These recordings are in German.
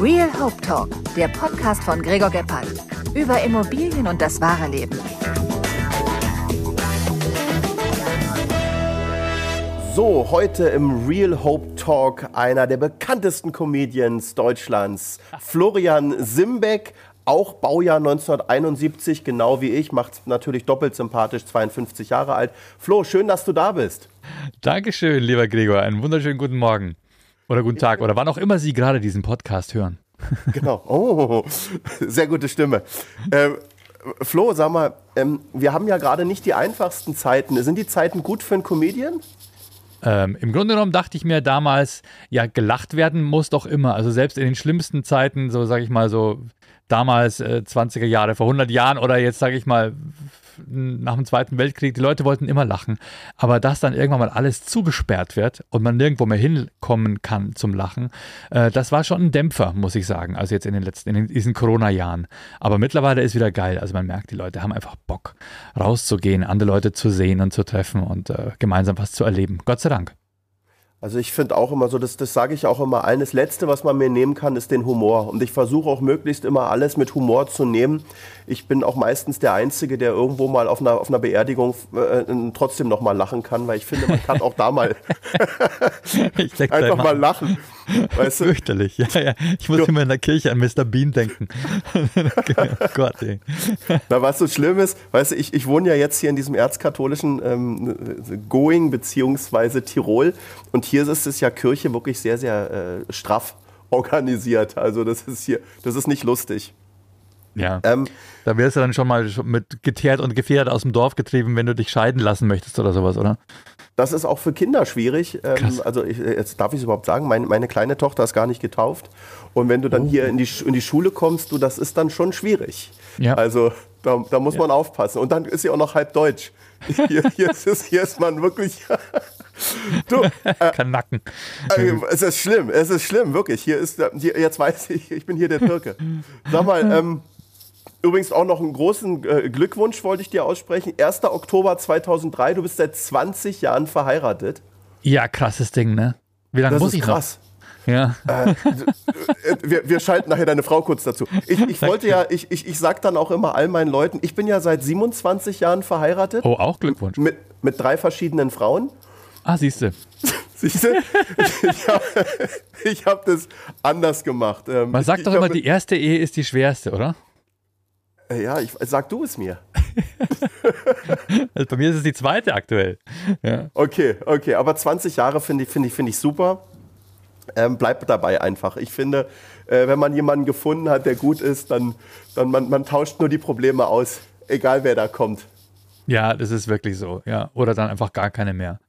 Real Hope Talk, der Podcast von Gregor Gebhardt. Über Immobilien und das wahre Leben. So, heute im Real Hope Talk einer der bekanntesten Comedians Deutschlands, Florian Simbeck, auch Baujahr 1971, genau wie ich, macht natürlich doppelt sympathisch, 52 Jahre alt. Flo, schön, dass du da bist. Dankeschön, lieber Gregor. Einen wunderschönen guten Morgen. Oder guten Tag. Oder wann auch immer Sie gerade diesen Podcast hören. Genau. Oh, sehr gute Stimme. Ähm, Flo, sag mal, ähm, wir haben ja gerade nicht die einfachsten Zeiten. Sind die Zeiten gut für einen Comedian? Ähm, Im Grunde genommen dachte ich mir damals, ja, gelacht werden muss doch immer. Also selbst in den schlimmsten Zeiten, so sage ich mal so, damals äh, 20er Jahre, vor 100 Jahren oder jetzt sage ich mal nach dem Zweiten Weltkrieg, die Leute wollten immer lachen. Aber dass dann irgendwann mal alles zugesperrt wird und man nirgendwo mehr hinkommen kann zum Lachen, äh, das war schon ein Dämpfer, muss ich sagen. Also jetzt in den letzten, in diesen Corona-Jahren. Aber mittlerweile ist wieder geil. Also man merkt, die Leute haben einfach Bock, rauszugehen, andere Leute zu sehen und zu treffen und äh, gemeinsam was zu erleben. Gott sei Dank. Also ich finde auch immer so, das, das sage ich auch immer allen, das Letzte, was man mir nehmen kann, ist den Humor. Und ich versuche auch möglichst immer alles mit Humor zu nehmen. Ich bin auch meistens der Einzige, der irgendwo mal auf einer, auf einer Beerdigung äh, trotzdem noch mal lachen kann, weil ich finde, man kann auch da mal einfach mal lachen. Weißt du? Fürchterlich, ja, ja. Ich muss immer in der Kirche an Mr. Bean denken. oh Gott, ey. Na, was so schlimm ist, weißt du, ich, ich wohne ja jetzt hier in diesem erzkatholischen ähm, Going beziehungsweise Tirol und hier ist es ja Kirche wirklich sehr, sehr äh, straff organisiert. Also das ist hier, das ist nicht lustig. Ja. Ähm, da wärst du dann schon mal mit geteert und gefährdet aus dem Dorf getrieben, wenn du dich scheiden lassen möchtest oder sowas, oder? Das ist auch für Kinder schwierig. Ähm, also ich, jetzt darf ich es überhaupt sagen, meine, meine, kleine Tochter ist gar nicht getauft. Und wenn du dann oh. hier in die, in die Schule kommst, du, das ist dann schon schwierig. Ja. Also da, da muss ja. man aufpassen. Und dann ist sie auch noch halb deutsch. Hier, hier, ist, hier ist man wirklich. du, äh, Kanacken. Äh, es ist schlimm, es ist schlimm, wirklich. Hier ist, hier, jetzt weiß ich, ich bin hier der Türke. Sag mal, ähm, Übrigens auch noch einen großen äh, Glückwunsch wollte ich dir aussprechen. 1. Oktober 2003, du bist seit 20 Jahren verheiratet. Ja, krasses Ding, ne? Wie lange muss ich krass. noch? Ja. Äh, äh, wir, wir, schalten nachher deine Frau kurz dazu. Ich, ich wollte ja, ich, ich, ich sag dann auch immer all meinen Leuten, ich bin ja seit 27 Jahren verheiratet. Oh, auch Glückwunsch. Mit, mit drei verschiedenen Frauen. Ah, siehst du. Siehst du? Ich habe hab das anders gemacht. Ähm, Man sagt doch immer, die erste Ehe ist die schwerste, oder? Äh, ja, ich, sag du es mir. also bei mir ist es die zweite aktuell. Ja. Okay, okay, aber 20 Jahre finde ich, find ich, find ich super. Ähm, bleib dabei einfach. Ich finde, äh, wenn man jemanden gefunden hat, der gut ist, dann, dann man, man tauscht nur die Probleme aus, egal wer da kommt. Ja, das ist wirklich so, ja. Oder dann einfach gar keine mehr.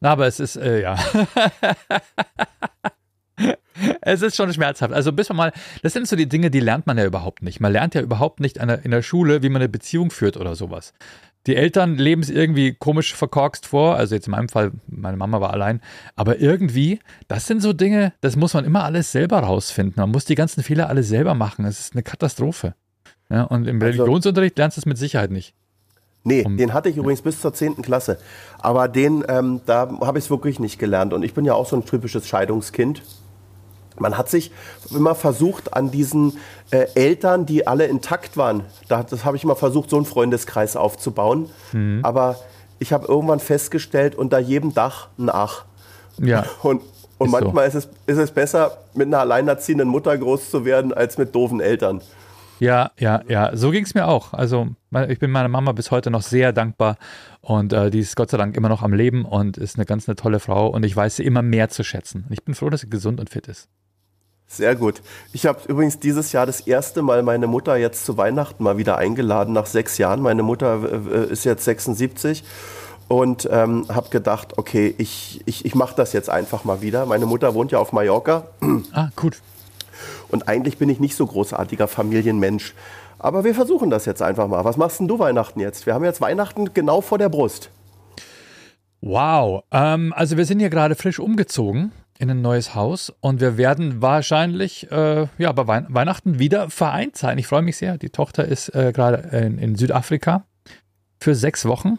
Na, aber es ist, äh, ja. es ist schon schmerzhaft. Also bis man mal, das sind so die Dinge, die lernt man ja überhaupt nicht. Man lernt ja überhaupt nicht in der Schule, wie man eine Beziehung führt oder sowas. Die Eltern leben es irgendwie komisch verkorkst vor. Also jetzt in meinem Fall, meine Mama war allein. Aber irgendwie, das sind so Dinge, das muss man immer alles selber rausfinden. Man muss die ganzen Fehler alle selber machen. Es ist eine Katastrophe. Ja, und im also, Religionsunterricht lernst du es mit Sicherheit nicht. Nee, um, den hatte ich übrigens bis zur 10. Klasse. Aber den, ähm, da habe ich es wirklich nicht gelernt. Und ich bin ja auch so ein typisches Scheidungskind. Man hat sich immer versucht, an diesen äh, Eltern, die alle intakt waren, da, das habe ich immer versucht, so einen Freundeskreis aufzubauen. Mhm. Aber ich habe irgendwann festgestellt, unter jedem Dach ein Ach. Ja. Und, und manchmal so. ist, es, ist es besser, mit einer alleinerziehenden Mutter groß zu werden, als mit doofen Eltern. Ja, ja, ja, so ging es mir auch. Also ich bin meiner Mama bis heute noch sehr dankbar und äh, die ist Gott sei Dank immer noch am Leben und ist eine ganz eine tolle Frau und ich weiß sie immer mehr zu schätzen. Ich bin froh, dass sie gesund und fit ist. Sehr gut. Ich habe übrigens dieses Jahr das erste Mal meine Mutter jetzt zu Weihnachten mal wieder eingeladen, nach sechs Jahren. Meine Mutter ist jetzt 76 und ähm, habe gedacht, okay, ich, ich, ich mache das jetzt einfach mal wieder. Meine Mutter wohnt ja auf Mallorca. Ah, gut. Und eigentlich bin ich nicht so großartiger Familienmensch. Aber wir versuchen das jetzt einfach mal. Was machst denn du Weihnachten jetzt? Wir haben jetzt Weihnachten genau vor der Brust. Wow. Ähm, also wir sind hier gerade frisch umgezogen in ein neues Haus und wir werden wahrscheinlich äh, ja, bei Wei Weihnachten wieder vereint sein. Ich freue mich sehr. Die Tochter ist äh, gerade in, in, Südafrika für sechs Wochen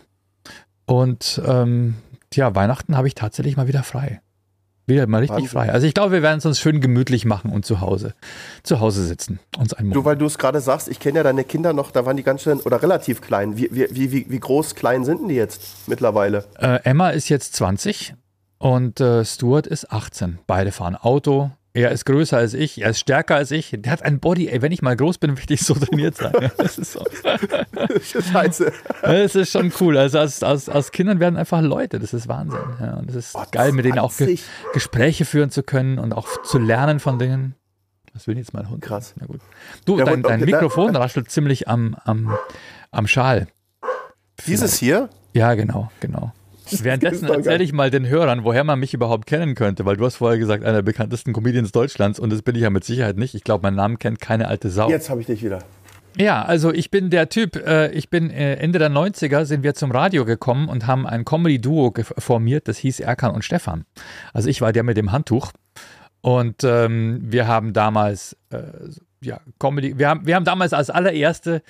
und ähm, ja, Weihnachten habe ich tatsächlich mal wieder frei. Wieder mal richtig Wahnsinn. frei. Also ich glaube, wir werden es uns schön gemütlich machen und zu Hause, zu Hause sitzen. Uns einen du, weil du es gerade sagst, ich kenne ja deine Kinder noch, da waren die ganz schön oder relativ klein. Wie, wie, wie, wie groß, klein sind denn die jetzt mittlerweile? Äh, Emma ist jetzt 20 und äh, Stuart ist 18. Beide fahren Auto, er ist größer als ich, er ist stärker als ich. Der hat ein Body, ey, wenn ich mal groß bin, will ich so trainiert sein. Das ist so. Scheiße. Das ist schon cool. Also aus, aus, aus Kindern werden einfach Leute. Das ist Wahnsinn. Ja, und das ist oh, geil, mit denen auch Ge Gespräche führen zu können und auch zu lernen von Dingen. Was will jetzt mein Hund? Krass. Na gut. Du, Der dein, dein Mikrofon raschelt ziemlich am, am, am Schal. Dieses hier? Ja, genau, genau. Währenddessen erzähle ich mal den Hörern, woher man mich überhaupt kennen könnte, weil du hast vorher gesagt, einer der bekanntesten Comedians Deutschlands und das bin ich ja mit Sicherheit nicht. Ich glaube, meinen Namen kennt keine alte Sau. Jetzt habe ich dich wieder. Ja, also ich bin der Typ, äh, ich bin äh, Ende der 90er sind wir zum Radio gekommen und haben ein Comedy-Duo formiert, das hieß Erkan und Stefan. Also ich war der mit dem Handtuch und ähm, wir haben damals, äh, ja, Comedy, wir haben, wir haben damals als allererste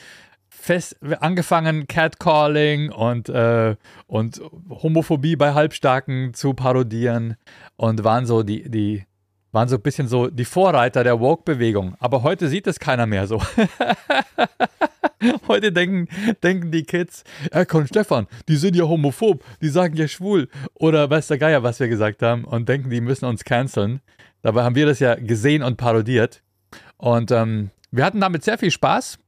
fest angefangen, Catcalling und, äh, und Homophobie bei Halbstarken zu parodieren und waren so die, die, waren so ein bisschen so die Vorreiter der Woke-Bewegung. Aber heute sieht es keiner mehr so. heute denken, denken die Kids, Erkon Stefan, die sind ja homophob, die sagen ja schwul. Oder weiß der Geier, was wir gesagt haben und denken, die müssen uns canceln. Dabei haben wir das ja gesehen und parodiert. Und ähm, wir hatten damit sehr viel Spaß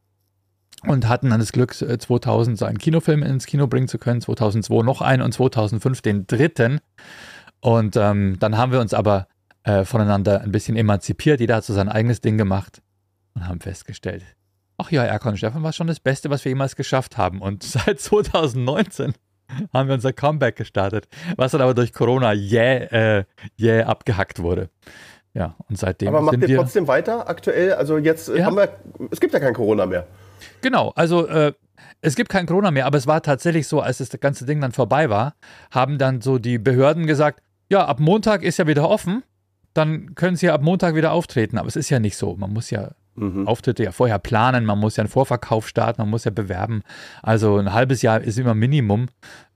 und hatten dann das Glück, 2000 äh, so einen Kinofilm ins Kino bringen zu können, 2002 noch einen und 2005 den dritten. Und ähm, dann haben wir uns aber äh, voneinander ein bisschen emanzipiert. Jeder hat so sein eigenes Ding gemacht und haben festgestellt, ach ja, Erkon und Stefan war schon das Beste, was wir jemals geschafft haben. Und seit 2019 haben wir unser Comeback gestartet, was dann aber durch Corona jäh, äh, jäh abgehackt wurde. Ja, und seitdem. Aber macht ihr trotzdem weiter aktuell? Also jetzt äh, ja. haben wir, es gibt ja kein Corona mehr. Genau, also äh, es gibt kein Corona mehr, aber es war tatsächlich so, als das ganze Ding dann vorbei war, haben dann so die Behörden gesagt, ja, ab Montag ist ja wieder offen, dann können sie ja ab Montag wieder auftreten. Aber es ist ja nicht so. Man muss ja mhm. Auftritte ja vorher planen, man muss ja einen Vorverkauf starten, man muss ja bewerben. Also ein halbes Jahr ist immer Minimum.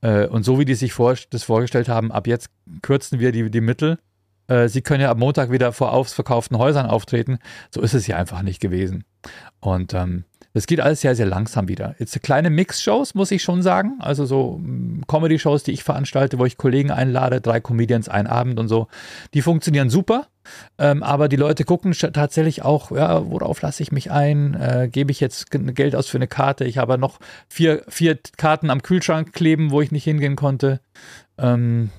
Äh, und so wie die sich das vorgestellt haben, ab jetzt kürzen wir die, die Mittel. Äh, sie können ja ab Montag wieder vor ausverkauften Häusern auftreten. So ist es ja einfach nicht gewesen. Und ähm, das geht alles sehr, sehr langsam wieder. Jetzt kleine Mix-Shows, muss ich schon sagen. Also so mm, Comedy-Shows, die ich veranstalte, wo ich Kollegen einlade, drei Comedians, ein Abend und so. Die funktionieren super. Ähm, aber die Leute gucken tatsächlich auch, ja, worauf lasse ich mich ein? Äh, Gebe ich jetzt Geld aus für eine Karte? Ich habe noch vier, vier Karten am Kühlschrank kleben, wo ich nicht hingehen konnte. Ähm,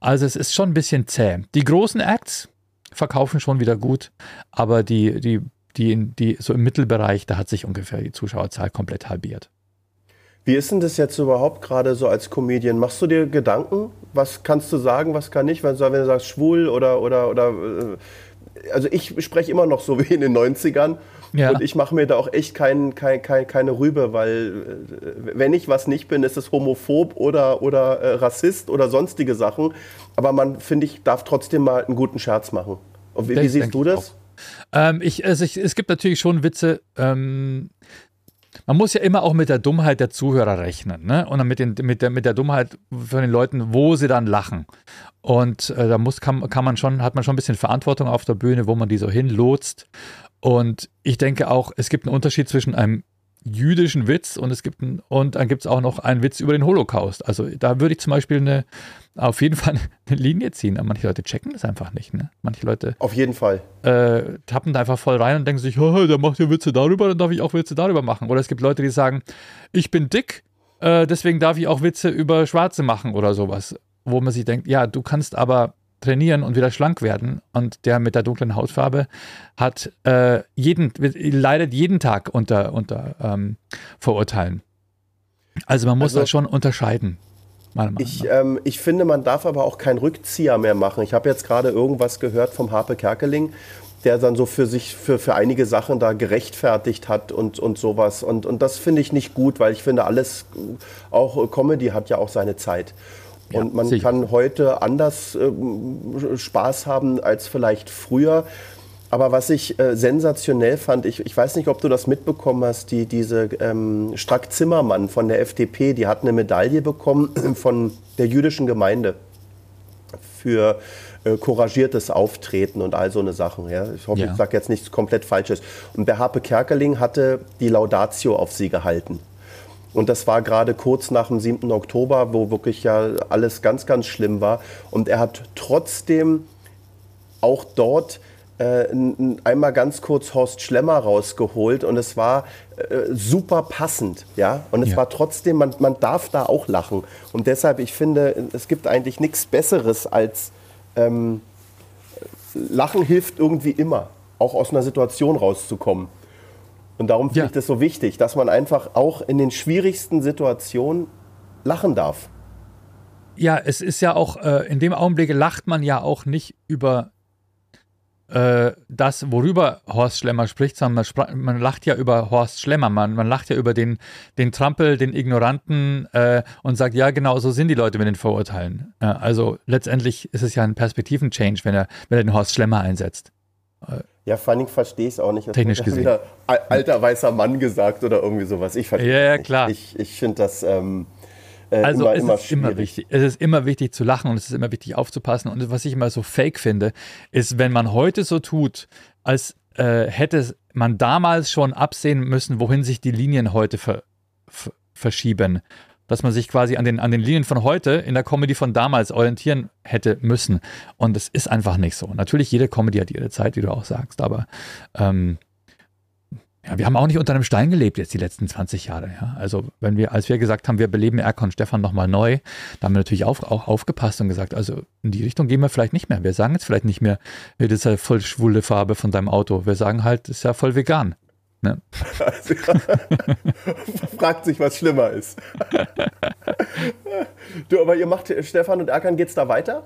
also es ist schon ein bisschen zäh. Die großen Acts verkaufen schon wieder gut, aber die, die die, die so im Mittelbereich, da hat sich ungefähr die Zuschauerzahl komplett halbiert. Wie ist denn das jetzt überhaupt gerade so als Comedian? Machst du dir Gedanken? Was kannst du sagen, was kann nicht? Wenn du sagst schwul oder, oder, oder äh, also ich spreche immer noch so wie in den 90ern. Ja. Und ich mache mir da auch echt kein, kein, kein, keine Rübe, weil äh, wenn ich was nicht bin, ist es homophob oder, oder äh, Rassist oder sonstige Sachen. Aber man, finde ich, darf trotzdem mal einen guten Scherz machen. Und wie, wie siehst du das? Ähm, ich, also ich, es gibt natürlich schon Witze. Ähm, man muss ja immer auch mit der Dummheit der Zuhörer rechnen, ne? Und dann mit, den, mit, der, mit der Dummheit von den Leuten, wo sie dann lachen. Und äh, da muss, kann, kann man schon, hat man schon ein bisschen Verantwortung auf der Bühne, wo man die so hinlotst. Und ich denke auch, es gibt einen Unterschied zwischen einem jüdischen Witz und es gibt ein, und dann gibt es auch noch einen Witz über den Holocaust. Also da würde ich zum Beispiel eine, auf jeden Fall eine Linie ziehen. Aber manche Leute checken das einfach nicht. Ne? Manche Leute. Auf jeden Fall. Äh, tappen da einfach voll rein und denken sich, oh, der macht ja Witze darüber, dann darf ich auch Witze darüber machen. Oder es gibt Leute, die sagen, ich bin dick, äh, deswegen darf ich auch Witze über Schwarze machen oder sowas. Wo man sich denkt, ja, du kannst aber trainieren und wieder schlank werden. Und der mit der dunklen Hautfarbe hat äh, jeden, leidet jeden Tag unter, unter ähm, Vorurteilen. Also man muss also, da schon unterscheiden. Ich, ähm, ich finde, man darf aber auch keinen Rückzieher mehr machen. Ich habe jetzt gerade irgendwas gehört vom Harpe Kerkeling, der dann so für sich, für, für einige Sachen da gerechtfertigt hat und, und sowas. Und, und das finde ich nicht gut, weil ich finde, alles, auch Comedy hat ja auch seine Zeit. Und man sicher. kann heute anders äh, Spaß haben als vielleicht früher. Aber was ich äh, sensationell fand, ich, ich weiß nicht, ob du das mitbekommen hast, die, diese ähm, Strack Zimmermann von der FDP, die hat eine Medaille bekommen von der jüdischen Gemeinde für äh, couragiertes Auftreten und all so eine Sachen. Ja? Ich hoffe, Ja. ich sage jetzt nichts komplett Falsches. Und der Harpe Kerkeling hatte die Laudatio auf sie gehalten. Und das war gerade kurz nach dem 7. Oktober, wo wirklich ja alles ganz, ganz schlimm war. Und er hat trotzdem auch dort äh, einmal ganz kurz Horst Schlemmer rausgeholt und es war äh, super passend, ja. Und es Ja. war trotzdem, man, man darf da auch lachen. Und deshalb, ich finde, es gibt eigentlich nichts Besseres als ähm, Lachen hilft irgendwie immer, auch aus einer Situation rauszukommen. Und darum finde Ja. ich das so wichtig, dass man einfach auch in den schwierigsten Situationen lachen darf. Ja, es ist ja auch, äh, in dem Augenblick lacht man ja auch nicht über äh, das, worüber Horst Schlemmer spricht, sondern man, man lacht ja über Horst Schlemmer, man, man lacht ja über den, den Trampel, den Ignoranten äh, und sagt, ja, genau, so sind die Leute mit den Vorurteilen. Äh, also letztendlich ist es ja ein Perspektiven-Change, wenn er, wenn er den Horst Schlemmer einsetzt. Ja, vor allen Dingen verstehe ich es auch nicht. Das Technisch gesehen. Wieder al- alter weißer Mann gesagt oder irgendwie sowas. Ich verstehe Ja, ja, nicht. klar. Ich, ich finde das ähm, äh, Also immer, es immer ist immer schwierig. wichtig. Es ist immer wichtig zu lachen und es ist immer wichtig aufzupassen. Und was ich immer so fake finde, ist, wenn man heute so tut, als äh, hätte man damals schon absehen müssen, wohin sich die Linien heute ver ver verschieben. Dass man sich quasi an den, an den Linien von heute in der Comedy von damals orientieren hätte müssen. Und es ist einfach nicht so. Natürlich, jede Comedy hat ihre Zeit, wie du auch sagst, aber ähm, ja, wir haben auch nicht unter einem Stein gelebt jetzt die letzten 20 Jahre. Ja? Also wenn wir, als wir gesagt haben, wir beleben Erkon Stefan nochmal neu, da haben wir natürlich auf, auch aufgepasst und gesagt, also in die Richtung gehen wir vielleicht nicht mehr. Wir sagen jetzt vielleicht nicht mehr, das ist ja voll schwule Farbe von deinem Auto. Wir sagen halt, das ist ja voll vegan. Ne? Also, fragt sich, was schlimmer ist. du, aber ihr macht, Stefan und Erkan, geht's da weiter?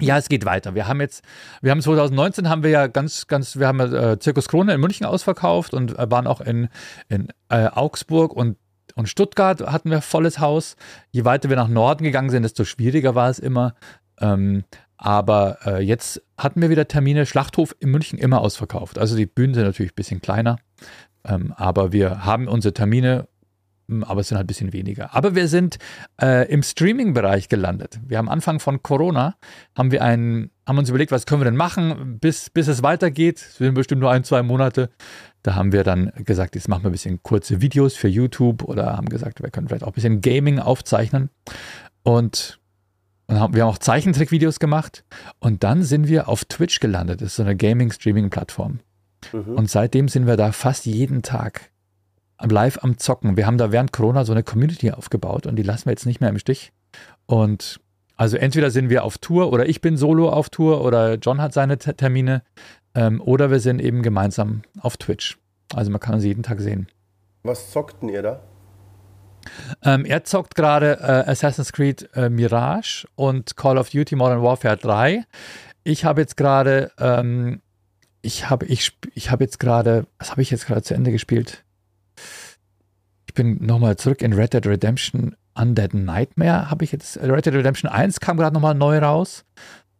Ja, es geht weiter. Wir haben jetzt, wir haben 2019 haben wir ja ganz, ganz, wir haben äh, Zirkus Krone in München ausverkauft und äh, waren auch in, in äh, Augsburg und, und Stuttgart hatten wir volles Haus. Je weiter wir nach Norden gegangen sind, desto schwieriger war es immer. Ähm, aber äh, jetzt hatten wir wieder Termine, Schlachthof in München immer ausverkauft. Also die Bühnen sind natürlich ein bisschen kleiner, ähm, aber wir haben unsere Termine, m, aber es sind halt ein bisschen weniger. Aber wir sind äh, im Streaming-Bereich gelandet. Wir haben Anfang von Corona, haben wir einen, haben uns überlegt, was können wir denn machen, bis, bis es weitergeht. Es sind bestimmt nur ein, zwei Monate. Da haben wir dann gesagt, jetzt machen wir ein bisschen kurze Videos für YouTube oder haben gesagt, wir können vielleicht auch ein bisschen Gaming aufzeichnen. Und und haben, wir haben auch Zeichentrickvideos gemacht und dann sind wir auf Twitch gelandet. Das ist so eine Gaming-Streaming-Plattform. Und seitdem sind wir da fast jeden Tag live am Zocken. Wir haben da während Corona so eine Community aufgebaut und die lassen wir jetzt nicht mehr im Stich. Und also entweder sind wir auf Tour oder ich bin solo auf Tour oder John hat seine Te- Termine ähm, oder wir sind eben gemeinsam auf Twitch. Also man kann uns jeden Tag sehen. Was zockten ihr da? Ähm, er zockt gerade äh, Assassin's Creed äh, Mirage und Call of Duty Modern Warfare 3. Ich habe jetzt gerade, ähm, ich habe ich, ich habe jetzt gerade, was habe ich jetzt gerade zu Ende gespielt? Ich bin nochmal zurück in Red Dead Redemption Undead Nightmare. Habe ich jetzt, Red Dead Redemption 1 kam gerade nochmal neu raus.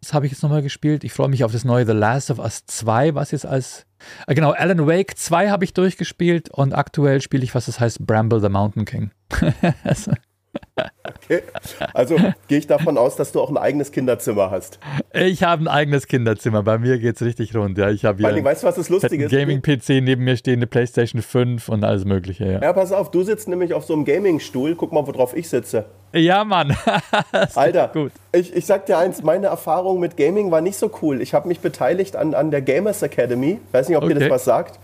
Das habe ich jetzt nochmal gespielt. Ich freue mich auf das neue The Last of Us 2, was jetzt als, äh, genau, Alan Wake 2 habe ich durchgespielt und aktuell spiele ich, was das heißt, Bramble the Mountain King. Also, Okay. Also gehe ich davon aus, dass du auch ein eigenes Kinderzimmer hast. ich habe ein eigenes Kinderzimmer. Bei mir geht es richtig rund. Ja, ich habe allem, hier weißt du, was das Lustige ist? Gaming-PC neben mir stehen, eine PlayStation 5 und alles Mögliche. Ja, Ja, pass auf, du sitzt nämlich auf so einem Gaming-Stuhl. Guck mal, worauf ich sitze. ja Mann. Alter, Gut. Ich, ich sag dir eins, meine Erfahrung mit Gaming war nicht so cool. Ich habe mich beteiligt an, an der Gamers Academy. Weiß nicht, ob dir Okay. das was sagt.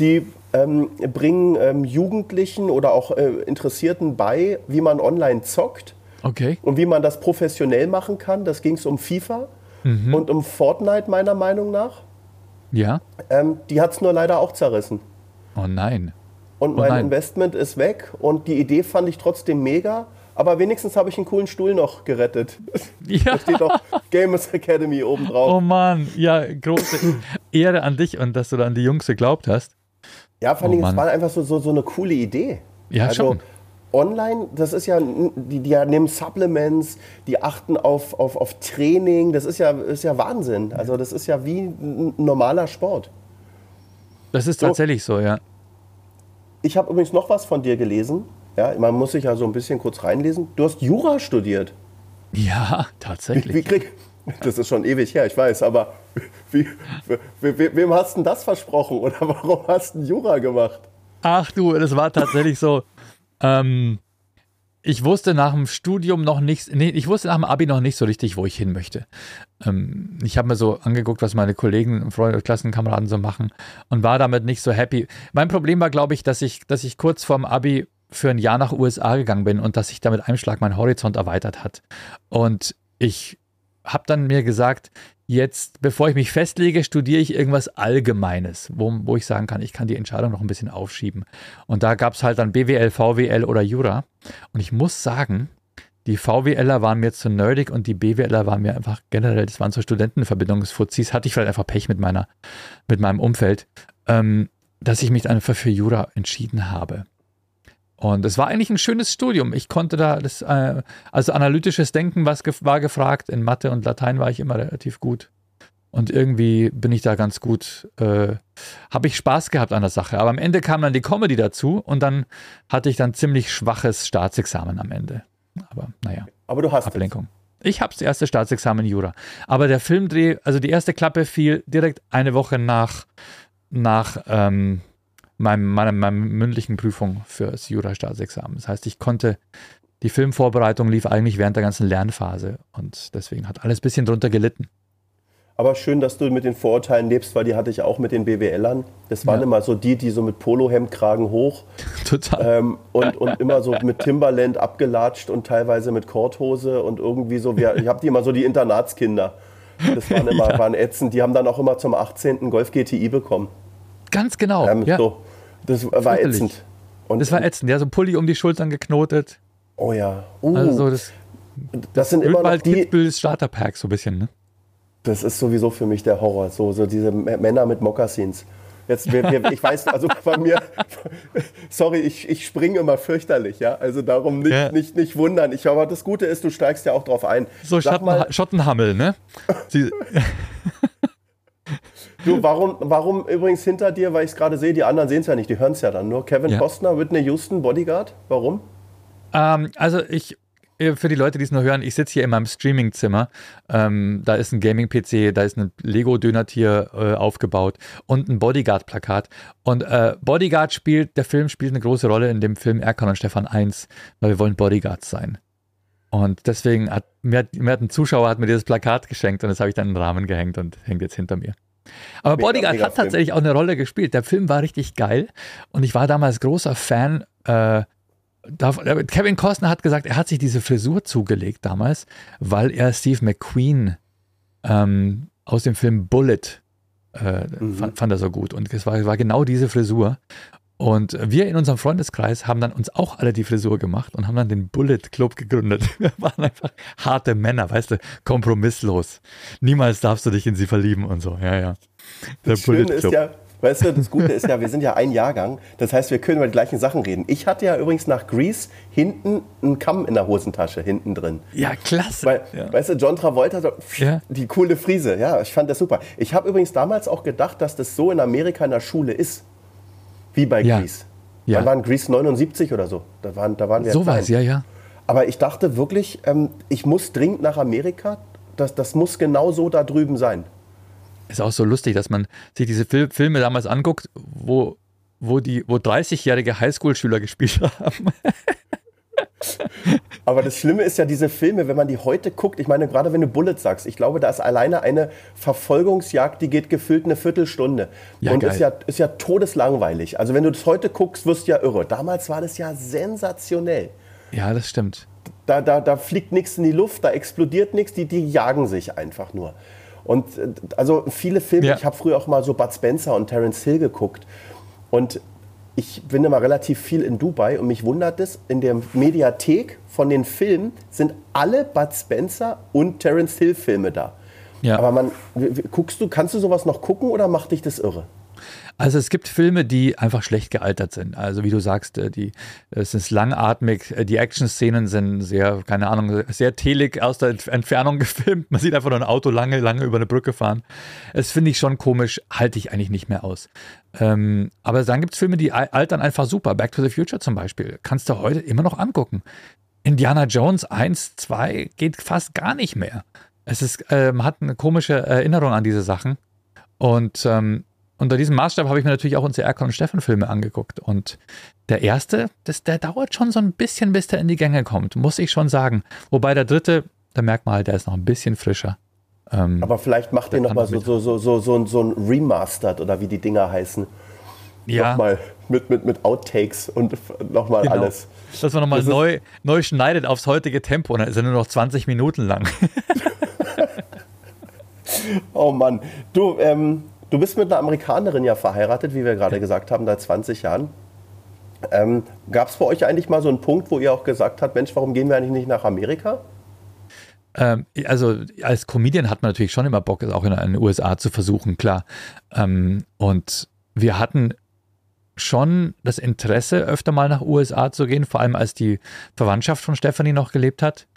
Die ähm, bringen ähm, Jugendlichen oder auch äh, Interessierten bei, wie man online zockt Okay. und wie man das professionell machen kann. Das ging es um FIFA und um Fortnite meiner Meinung nach. Ja. Ähm, die hat es nur leider auch zerrissen. Oh nein. Und Oh mein nein. Investment ist weg und die Idee fand ich trotzdem mega. Aber wenigstens habe ich einen coolen Stuhl noch gerettet. Ja. Da steht noch Gamers Academy oben drauf. Oh Mann. Ja, große Ehre an dich und dass du da an die Jungs geglaubt hast. Ja, vor Oh allem, es Mann. war einfach so, so, so eine coole Idee. Ja, also, schon. Online, das ist ja, die, die ja nehmen Supplements, die achten auf, auf, auf Training, das ist ja, ist ja Wahnsinn. Also das ist ja wie ein normaler Sport. Das ist tatsächlich so, ja. Ich habe übrigens noch was von dir gelesen. Ja, man muss sich ja so ein bisschen kurz reinlesen. Du hast Jura studiert. Ja, Wie, tatsächlich. wie krieg, das ist schon ewig her, ich weiß, aber wie, we, we, wem hast du das versprochen oder warum hast du Jura gemacht? Ach du, das war tatsächlich so. Ähm, ich wusste nach dem Studium noch nicht, nee, ich wusste nach dem Abi noch nicht so richtig, wo ich hin möchte. Ähm, ich habe mir so angeguckt, was meine Kollegen, Freunde, Klassenkameraden so machen und war damit nicht so happy. Mein Problem war, glaube ich, dass ich, dass ich kurz vorm Abi für ein Jahr nach USA gegangen bin und dass sich da mit einem Schlag mein Horizont erweitert hat. Und ich habe dann mir gesagt, jetzt, bevor ich mich festlege, studiere ich irgendwas Allgemeines, wo, wo ich sagen kann, ich kann die Entscheidung noch ein bisschen aufschieben. Und da gab es halt dann BWL, VWL oder Jura. Und ich muss sagen, die VWLer waren mir zu nerdig und die BWLer waren mir einfach generell, das waren so Studentenverbindungsfuzis, hatte ich vielleicht einfach Pech mit meiner, mit meinem Umfeld, ähm, dass ich mich einfach für Jura entschieden habe. Und es war eigentlich ein schönes Studium. Ich konnte da das, äh, also analytisches Denken was gef war gefragt. In Mathe und Latein war ich immer relativ gut. Und irgendwie bin ich da ganz gut, äh, habe ich Spaß gehabt an der Sache. Aber am Ende kam dann die Comedy dazu und dann hatte ich dann ziemlich schwaches Staatsexamen am Ende. Aber naja, Aber du hast es. Ablenkung. Ich habe das erste Staatsexamen Jura. Aber der Filmdreh, also die erste Klappe fiel direkt eine Woche nach, nach ähm, meinem, meiner, meiner mündlichen Prüfung für das Jura-Staatsexamen. Das heißt, ich konnte, die Filmvorbereitung lief eigentlich während der ganzen Lernphase und deswegen hat alles ein bisschen drunter gelitten. Aber schön, dass du mit den Vorurteilen lebst, weil die hatte ich auch mit den BWLern. Das waren Ja. immer so die, die so mit Polohemd, Kragen hoch Total. ähm, und, und immer so mit Timberland abgelatscht und teilweise mit Korthose und irgendwie so. Wir, ich habe die immer so die Internatskinder. Das waren immer waren ätzend. Die haben dann auch immer zum 18. Golf GTI bekommen. Ganz genau. Ähm, ja. so. Das war Fürchterlich. ätzend. Und, Das war ätzend. Ja, so ein Pulli um die Schultern geknotet. oh ja. Uh, Also so das das sind immer noch die. Kitzbühel Starterpack so ein bisschen, ne? Das ist sowieso für mich der Horror. So, so diese Männer mit Mokassins. Jetzt, wir, wir, ich weiß, also bei mir, sorry, ich, ich springe immer fürchterlich, ja. Also darum nicht, Ja. nicht, nicht wundern. Ich, aber das Gute ist, du steigst ja auch drauf ein. So Sag Schatten, mal, Schottenhammel, ne? Sie, du, warum, warum übrigens hinter dir, weil ich es gerade sehe, die anderen sehen es ja nicht, die hören es ja dann nur. Kevin Ja. Costner, Whitney Houston, Bodyguard. Warum? Ähm, also ich, äh, für die Leute, die es nur hören, ich sitze hier in meinem Streamingzimmer. Ähm, da ist ein Gaming-PC, da ist ein Lego-Dönertier äh, aufgebaut und ein Bodyguard-Plakat. Und äh, Bodyguard spielt, der Film spielt eine große Rolle in dem Film Erkan und Stefan 1, weil wir wollen Bodyguards sein. Und deswegen hat mir, hat mir hat ein Zuschauer hat mir dieses Plakat geschenkt und das habe ich dann in den Rahmen gehängt und hängt jetzt hinter mir. Aber Mega, Bodyguard mega hat tatsächlich auch eine Rolle gespielt. Der Film war richtig geil und ich war damals großer Fan. Äh, da, Kevin Costner hat gesagt, er hat sich diese Frisur zugelegt damals, weil er Steve McQueen ähm, aus dem Film Bullet äh, fand, fand er so gut. Und es war, war genau diese Frisur. Und wir in unserem Freundeskreis haben dann uns auch alle die Frisur gemacht und haben dann den Bullet Club gegründet. Wir waren einfach harte Männer, weißt du, kompromisslos. Niemals darfst du dich in sie verlieben und so. Ja, ja. Der Das Schöne ist ja, weißt du, das Gute ist ja, wir sind ja ein Jahrgang. Das heißt, wir können über die gleichen Sachen reden. Ich hatte ja übrigens nach Grease hinten einen Kamm in der Hosentasche, hinten drin. ja, klasse. Weil, ja. weißt du, John Travolta, so, pff, Ja. die coole Frise, ja, ich fand das super. Ich habe übrigens damals auch gedacht, dass das so in Amerika in der Schule ist, wie bei Ja. Grease. Ja. Wann waren Grease 79 oder so? Da waren, da waren wir so was, ja, ja. Aber ich dachte wirklich, ähm, ich muss dringend nach Amerika. Das, das muss genau so da drüben sein. Ist auch so lustig, dass man sich diese Fil Filme damals anguckt, wo, wo, die, wo 30-jährige Highschool-Schüler gespielt haben. Aber das Schlimme ist ja, diese Filme, wenn man die heute guckt, ich meine, gerade wenn du Bullet sagst, ich glaube, da ist alleine eine Verfolgungsjagd, die geht gefüllt eine Viertelstunde. Ja, und geil. ist ja, ist ja todeslangweilig. Also wenn du das heute guckst, wirst du ja irre. Damals war das ja sensationell. Ja, das stimmt. Da, da, da fliegt nichts in die Luft, da explodiert nichts, die, die jagen sich einfach nur. Und äh, also viele Filme, Ja. ich habe früher auch mal so Bud Spencer und Terence Hill geguckt. Und ich bin immer relativ viel in Dubai und mich wundert es, in der Mediathek von den Filmen sind alle Bud Spencer und Terence Hill Filme da. Ja. Aber man, guckst du, kannst du sowas noch gucken oder macht dich das irre? Also es gibt Filme, die einfach schlecht gealtert sind. Also wie du sagst, äh, die, es ist langatmig, äh, die Action-Szenen sind sehr, keine Ahnung, sehr telig aus der Entf- Entfernung gefilmt. Man sieht einfach nur ein Auto lange, lange über eine Brücke fahren. Das finde ich schon komisch, halte ich eigentlich nicht mehr aus. Ähm, aber dann gibt es Filme, die al- altern einfach super. Back to the Future zum Beispiel. Kannst du heute immer noch angucken. Indiana Jones 1, 2 geht fast gar nicht mehr. Es ist, ähm, hat eine komische Erinnerung an diese Sachen. Und ähm, unter diesem Maßstab habe ich mir natürlich auch unsere Erkan und Steffen Filme angeguckt. Und der erste, das, der dauert schon so ein bisschen, bis der in die Gänge kommt, muss ich schon sagen. Wobei der dritte, da merkt man halt, der ist noch ein bisschen frischer. Ähm, Aber vielleicht macht ihr nochmal so, so, so, so, so, so ein Remastered oder wie die Dinger heißen. Ja. Nochmal mit, mit, mit Outtakes und nochmal genau. alles. Dass man nochmal neu, neu schneidet aufs heutige Tempo, dann ist er nur noch 20 Minuten lang. oh Mann. Du, ähm, du bist mit einer Amerikanerin ja verheiratet, wie wir gerade ja. gesagt haben, seit 20 Jahren. Ähm, Gab es bei euch eigentlich mal so einen Punkt, wo ihr auch gesagt habt, Mensch, warum gehen wir eigentlich nicht nach Amerika? Ähm, also als Comedian hat man natürlich schon immer Bock, es auch in, den USA zu versuchen, klar. Ähm, und wir hatten schon das Interesse, öfter mal nach USA zu gehen, vor allem als die Verwandtschaft von Stephanie noch gelebt hat.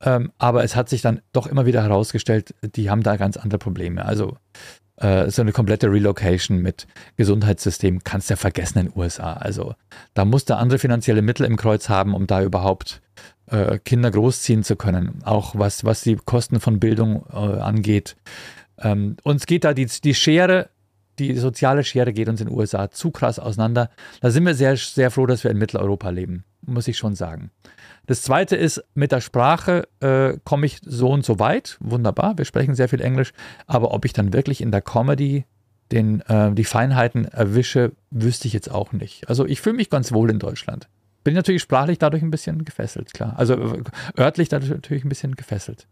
Ähm, aber es hat sich dann doch immer wieder herausgestellt, die haben da ganz andere Probleme. Also äh, so eine komplette Relocation mit Gesundheitssystem kannst du ja vergessen in den USA. Also da musst du andere finanzielle Mittel im Kreuz haben, um da überhaupt äh, Kinder großziehen zu können. Auch was, was die Kosten von Bildung äh, angeht. Ähm, uns geht da die, die Schere die soziale Schere geht uns in den USA zu krass auseinander. Da sind wir sehr, sehr froh, dass wir in Mitteleuropa leben, muss ich schon sagen. Das zweite ist, mit der Sprache äh, komme ich so und so weit. Wunderbar, wir sprechen sehr viel Englisch. Aber ob ich dann wirklich in der Comedy den, äh, die Feinheiten erwische, wüsste ich jetzt auch nicht. Also ich fühle mich ganz wohl in Deutschland. Bin natürlich sprachlich dadurch ein bisschen gefesselt, klar. Also äh, örtlich dadurch natürlich ein bisschen gefesselt.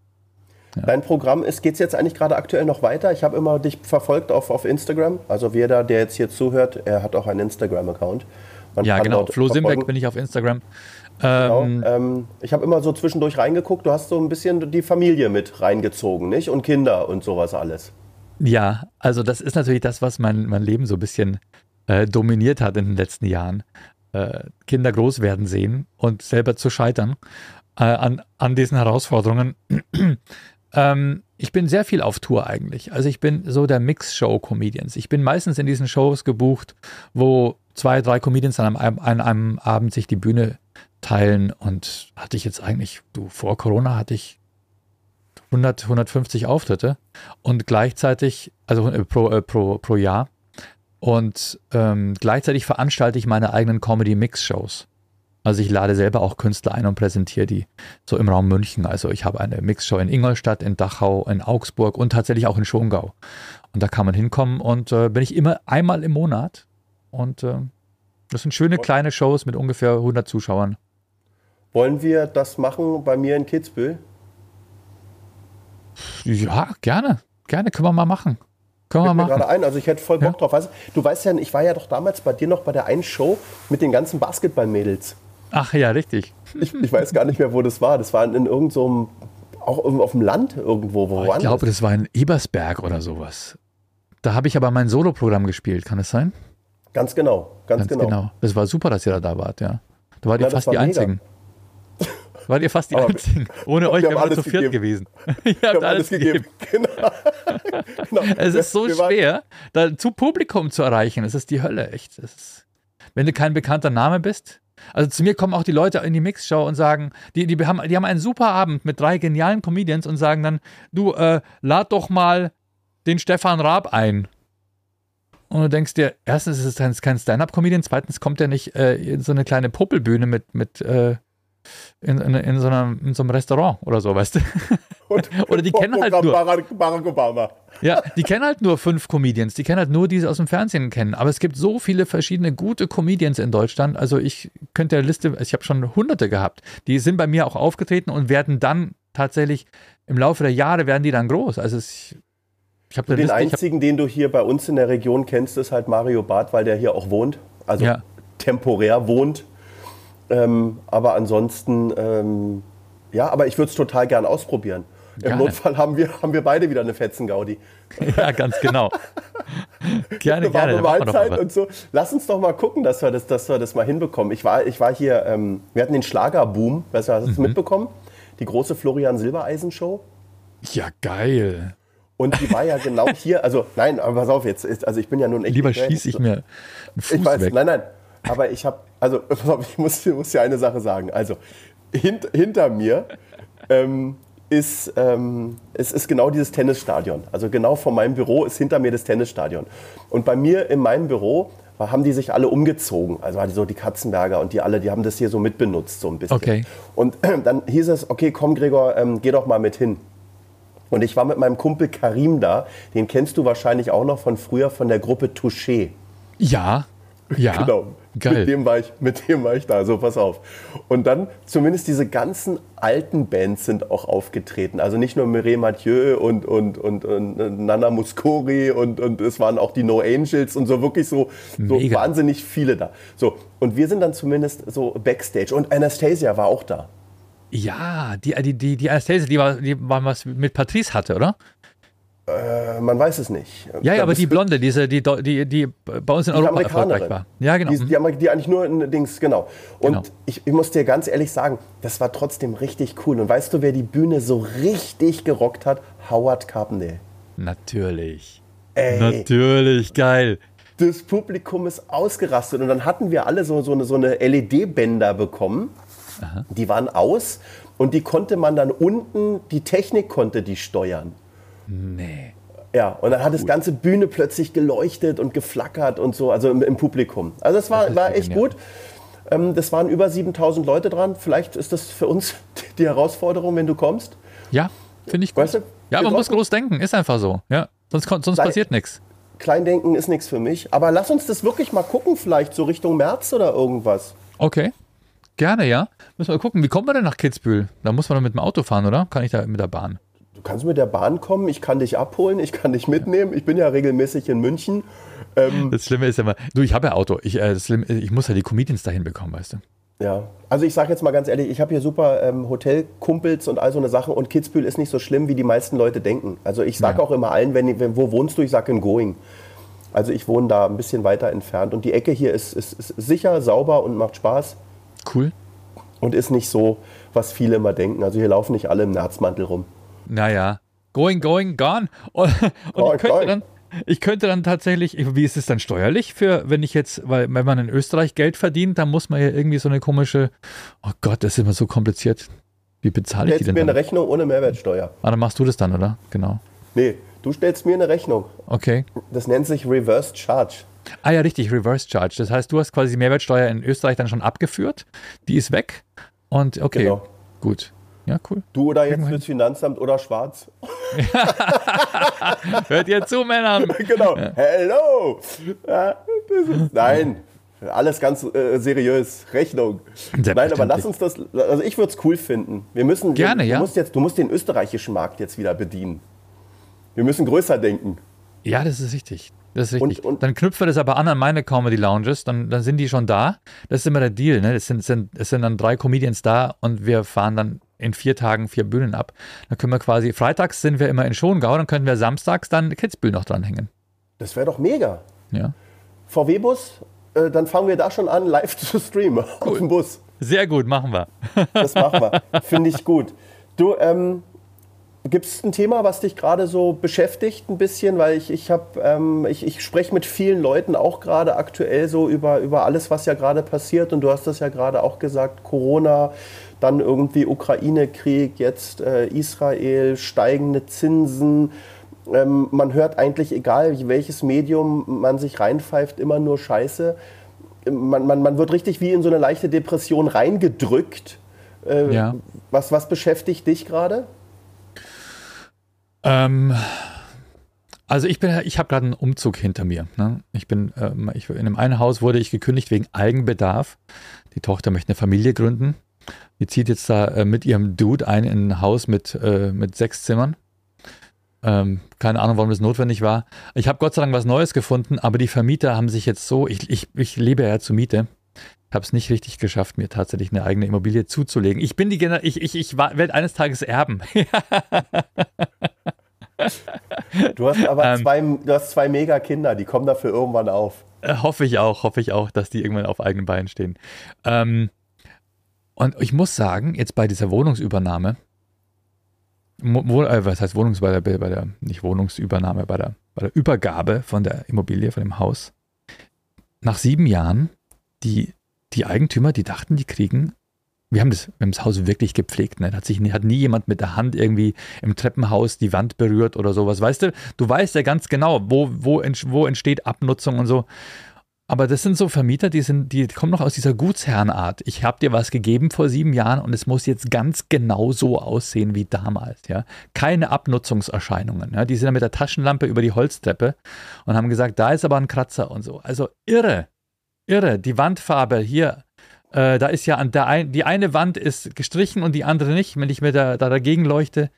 Ja. Dein Programm geht es jetzt eigentlich gerade aktuell noch weiter? Ich habe immer dich verfolgt auf, auf Instagram. Also jeder, der jetzt hier zuhört, er hat auch einen Instagram-Account. Ja, genau. Flo Simbeck bin ich auf Instagram. Genau. Ähm, ähm, ich habe immer so zwischendurch reingeguckt. Du hast so ein bisschen die Familie mit reingezogen, nicht? Und Kinder und sowas alles. Ja, also das ist natürlich das, was mein, mein Leben so ein bisschen äh, dominiert hat in den letzten Jahren. Äh, Kinder groß werden sehen und selber zu scheitern äh, an, an diesen Herausforderungen. Ähm, ich bin sehr viel auf Tour eigentlich. Also ich bin so der Mix-Show-Comedians. Ich bin meistens in diesen Shows gebucht, wo zwei, drei Comedians an einem, an einem Abend sich die Bühne teilen. Und hatte ich jetzt eigentlich, du, vor Corona hatte ich 100, 150 Auftritte und gleichzeitig, also äh, pro, äh, pro, pro Jahr. Und ähm, gleichzeitig veranstalte ich meine eigenen Comedy-Mix-Shows. Also ich lade selber auch Künstler ein und präsentiere die so im Raum München. Also ich habe eine Mixshow in Ingolstadt, in Dachau, in Augsburg und tatsächlich auch in Schongau. Und da kann man hinkommen und äh, bin ich immer einmal im Monat. Und äh, das sind schöne kleine Shows mit ungefähr 100 Zuschauern. Wollen wir das machen bei mir in Kitzbühel? Ja, gerne. Gerne, können wir mal machen. Können wir machen. gerade ein, also ich hätte voll Bock ja. drauf. Weißt, du weißt ja, ich war ja doch damals bei dir noch bei der einen Show mit den ganzen Basketballmädels. Ach ja, richtig. Ich, ich, weiß gar nicht mehr, wo das war. Das war in, in irgendeinem, so auch auf dem Land irgendwo. Wo oh, ich glaube, das war in Ebersberg oder sowas. Da habe ich aber mein Soloprogramm gespielt, kann es sein? Ganz genau, ganz, ganz genau. genau. Das war super, dass ihr da, wart, ja. Da wart ihr ja, fast die mega. Einzigen. Wart ihr fast die Einzigen. Ohne euch wären wir zu viert gegeben. gewesen. ihr habt alles, alles gegeben. gegeben. Genau. genau. Es ist so wir schwer, da zu Publikum zu erreichen. Es ist die Hölle, echt. Ist, wenn du kein bekannter Name bist, also zu mir kommen auch die Leute in die Mixshow und sagen, die, die, haben, die haben einen super Abend mit drei genialen Comedians und sagen dann, du, äh, lad doch mal den Stefan Raab ein. Und du denkst dir, erstens ist es kein Stand-Up-Comedian, zweitens kommt er nicht äh, in so eine kleine Puppelbühne mit, mit äh, in, in, in, so einer, in so einem Restaurant oder so, weißt du? Und, oder die kennen halt nur. Barack Obama. Ja, die kennen halt nur fünf Comedians. Die kennen halt nur die sie aus dem Fernsehen kennen. Aber es gibt so viele verschiedene gute Comedians in Deutschland. Also ich könnte der Liste, ich habe schon hunderte gehabt. Die sind bei mir auch aufgetreten und werden dann tatsächlich im Laufe der Jahre werden die dann groß. Also es, ich habe den Liste, einzigen, hab, den du hier bei uns in der Region kennst, ist halt Mario Barth, weil der hier auch wohnt. Also ja. temporär wohnt. Ähm, aber ansonsten, ähm, ja, aber ich würde es total gern ausprobieren. Im Notfall haben wir, haben wir beide wieder eine Fetzen-Gaudi. Ja, ganz genau. gerne, eine warme gerne. Mahlzeit und so. Lass uns doch mal gucken, dass wir das, dass wir das mal hinbekommen. Ich war, ich war hier, ähm, wir hatten den Schlagerboom, weißt du, hast du mhm. mitbekommen? Die große Florian Silbereisen-Show. Ja, geil. Und die war ja genau hier, also nein, aber pass auf jetzt, also ich bin ja nun echt. Lieber schieße ich mir einen Fuß ich weiß, weg. Nein, nein, aber ich habe, also ich muss, muss ja eine Sache sagen. Also hint, hinter mir ähm, ist, ähm, es ist genau dieses Tennisstadion. Also genau vor meinem Büro ist hinter mir das Tennisstadion. Und bei mir in meinem Büro haben die sich alle umgezogen. Also so die Katzenberger und die alle, die haben das hier so mitbenutzt so ein bisschen. Okay. Und dann hieß es, okay, komm Gregor, ähm, geh doch mal mit hin. Und ich war mit meinem Kumpel Karim da, den kennst du wahrscheinlich auch noch von früher von der Gruppe Touché. Ja, ja. Genau. Geil. Mit dem, war ich, mit dem war ich da, so pass auf. Und dann zumindest diese ganzen alten Bands sind auch aufgetreten. Also nicht nur Mireille Mathieu und, und, und, und Nana Muscori und, und es waren auch die No Angels und so wirklich so, so wahnsinnig viele da. So, und wir sind dann zumindest so Backstage. Und Anastasia war auch da. Ja, die, die, die, die Anastasia, die war, die war was mit Patrice hatte, oder? Äh, man weiß es nicht. Ja, ja aber die Blonde, diese, die, die, die bei uns in die Europa erfolgreich war. Ja, genau. Die, die, die, eigentlich nur ein Dings, genau. Und genau. Ich, ich muss dir ganz ehrlich sagen, das war trotzdem richtig cool. Und weißt du, wer die Bühne so richtig gerockt hat? Howard Carpendale. Natürlich. Ey, Natürlich, geil. Das Publikum ist ausgerastet. Und dann hatten wir alle so, so eine, so eine LED-Bänder bekommen. Aha. Die waren aus und die konnte man dann unten, die Technik konnte die steuern. Nee. Ja, und dann hat das ganze Bühne plötzlich geleuchtet und geflackert und so, also im, im Publikum. Also das war, war echt gut. Ähm, das waren über 7000 Leute dran. Vielleicht ist das für uns die Herausforderung, wenn du kommst. Ja, finde ich gut. Weißt du, ja, man muss groß denken, ist einfach so. Ja, sonst, sonst Klein, passiert nichts. Kleindenken ist nichts für mich. Aber lass uns das wirklich mal gucken, vielleicht so Richtung März oder irgendwas. Okay. Gerne, ja. Müssen wir mal gucken. Wie kommen wir denn nach Kitzbühel? Da muss man doch mit dem Auto fahren, oder? Kann ich da mit der Bahn? Du kannst mit der Bahn kommen, ich kann dich abholen, ich kann dich mitnehmen. Ich bin ja regelmäßig in München. Ähm, das Schlimme ist ja mal, du, ich habe ja Auto. Ich, äh, Schlimme, ich muss ja die Comedians dahin bekommen, weißt du. Ja, also ich sage jetzt mal ganz ehrlich, ich habe hier super ähm, Hotelkumpels und all so eine Sache und Kitzbühel ist nicht so schlimm, wie die meisten Leute denken. Also ich sage ja. auch immer allen, wenn, wenn, wo wohnst du? Ich sage in Going. Also ich wohne da ein bisschen weiter entfernt und die Ecke hier ist, ist, ist sicher, sauber und macht Spaß. Cool. Und ist nicht so, was viele immer denken. Also hier laufen nicht alle im Nerzmantel rum. Naja, going, going, gone. Und, und ich, könnte dann, ich könnte dann tatsächlich, wie ist es dann steuerlich für, wenn ich jetzt, weil wenn man in Österreich Geld verdient, dann muss man ja irgendwie so eine komische, oh Gott, das ist immer so kompliziert. Wie bezahle ich die denn? mir dann? eine Rechnung ohne Mehrwertsteuer. Ah, dann machst du das dann, oder? Genau. Nee, du stellst mir eine Rechnung. Okay. Das nennt sich Reverse Charge. Ah ja, richtig, Reverse Charge. Das heißt, du hast quasi die Mehrwertsteuer in Österreich dann schon abgeführt. Die ist weg. Und okay, genau. gut. Ja, cool. Du oder jetzt fürs Finanzamt oder schwarz. Hört ihr zu, Männer? genau. Ja. Hello. Ja, nein, alles ganz äh, seriös. Rechnung. Nein, aber lass uns das. Also ich würde es cool finden. Wir müssen. Gerne, du ja. Musst jetzt, du musst den österreichischen Markt jetzt wieder bedienen. Wir müssen größer denken. Ja, das ist richtig. Das ist richtig. Und, und dann knüpfen wir das aber an an meine Comedy Lounges, dann, dann sind die schon da. Das ist immer der Deal, ne? Es sind, sind, es sind dann drei Comedians da und wir fahren dann in vier Tagen vier Bühnen ab. Dann können wir quasi, freitags sind wir immer in Schongau, dann können wir samstags dann Kitzbühel noch dranhängen. Das wäre doch mega. Ja. VW-Bus, äh, dann fangen wir da schon an, live zu streamen cool. auf dem Bus. Sehr gut, machen wir. das machen wir. Finde ich gut. Du, ähm, Gibt es ein Thema, was dich gerade so beschäftigt ein bisschen? Weil ich, ich, ähm, ich, ich spreche mit vielen Leuten auch gerade aktuell so über, über alles, was ja gerade passiert. Und du hast das ja gerade auch gesagt, Corona, dann irgendwie Ukraine-Krieg, jetzt äh, Israel, steigende Zinsen. Ähm, man hört eigentlich, egal welches Medium man sich reinpfeift, immer nur Scheiße. Man, man, man wird richtig wie in so eine leichte Depression reingedrückt. Äh, ja. was, was beschäftigt dich gerade? Ähm, also ich bin, ich habe gerade einen Umzug hinter mir. Ne? Ich bin, ähm, ich, in einem einen Haus wurde ich gekündigt wegen Eigenbedarf. Die Tochter möchte eine Familie gründen. Die zieht jetzt da äh, mit ihrem Dude ein in ein Haus mit, äh, mit sechs Zimmern. Ähm, keine Ahnung, warum das notwendig war. Ich habe Gott sei Dank was Neues gefunden, aber die Vermieter haben sich jetzt so, ich, ich, ich lebe ja zur Miete, Ich habe es nicht richtig geschafft, mir tatsächlich eine eigene Immobilie zuzulegen. Ich bin die Gener ich, ich, ich werde eines Tages erben. du hast aber ähm, zwei, du hast zwei mega Kinder, die kommen dafür irgendwann auf. Äh, hoffe ich auch, hoffe ich auch, dass die irgendwann auf eigenen Beinen stehen. Ähm, und ich muss sagen, jetzt bei dieser Wohnungsübernahme, wo, äh, was heißt Wohnungs bei der, bei der, nicht Wohnungsübernahme, bei der, bei der Übergabe von der Immobilie, von dem Haus, nach sieben Jahren, die, die Eigentümer, die dachten, die kriegen Wir haben das, wir haben das Haus wirklich gepflegt. Ne? Hat, sich, hat nie jemand mit der Hand irgendwie im Treppenhaus die Wand berührt oder sowas. Weißt du, du weißt ja ganz genau, wo, wo, wo entsteht Abnutzung und so. Aber das sind so Vermieter, die, sind, die kommen noch aus dieser Gutsherrenart. Ich habe dir was gegeben vor sieben Jahren und es muss jetzt ganz genau so aussehen wie damals. Ja? Keine Abnutzungserscheinungen. Ja? Die sind dann mit der Taschenlampe über die Holztreppe und haben gesagt, da ist aber ein Kratzer und so. Also irre, irre. Die Wandfarbe hier äh, da ist ja an der ein, die eine Wand ist gestrichen und die andere nicht, wenn ich mir da, da dagegen leuchte.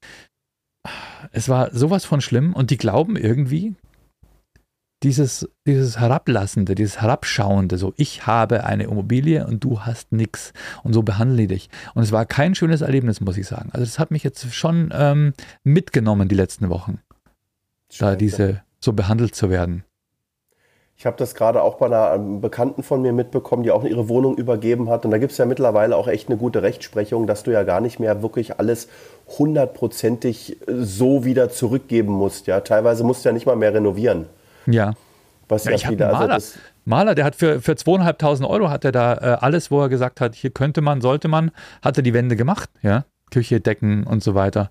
Es war sowas von schlimm und die glauben irgendwie, dieses, dieses Herablassende, dieses Herabschauende, so ich habe eine Immobilie und du hast nichts und so behandle ich dich. Und es war kein schönes Erlebnis, muss ich sagen. Also das hat mich jetzt schon ähm, mitgenommen die letzten Wochen, da diese so behandelt zu werden. Ich habe das gerade auch bei einer ähm, Bekannten von mir mitbekommen, die auch ihre Wohnung übergeben hat. Und da gibt es ja mittlerweile auch echt eine gute Rechtsprechung, dass du ja gar nicht mehr wirklich alles hundertprozentig äh, so wieder zurückgeben musst. Ja, teilweise musst du ja nicht mal mehr renovieren. Ja. Was ja, ja ich wieder, also Maler, also Maler, der hat für, für zweieinhalbtausend Euro hat er da äh, alles, wo er gesagt hat, hier könnte man, sollte man, hat er die Wände gemacht, ja. Küche, Decken und so weiter.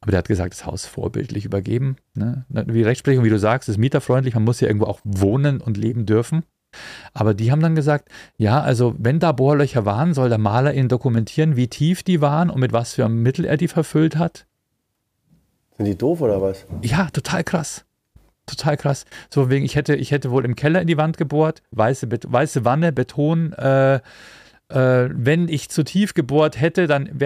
Aber der hat gesagt, das Haus vorbildlich übergeben. Ne? Wie Rechtsprechung, wie du sagst, ist mieterfreundlich, man muss ja irgendwo auch wohnen und leben dürfen. Aber die haben dann gesagt, ja, also wenn da Bohrlöcher waren, soll der Maler ihnen dokumentieren, wie tief die waren und mit was für einem Mittel er die verfüllt hat. Sind die doof oder was? Ja, total krass. Total krass. So wegen, ich hätte, ich hätte wohl im Keller in die Wand gebohrt, weiße, weiße Wanne, Beton, äh, äh, wenn ich zu tief gebohrt hätte, dann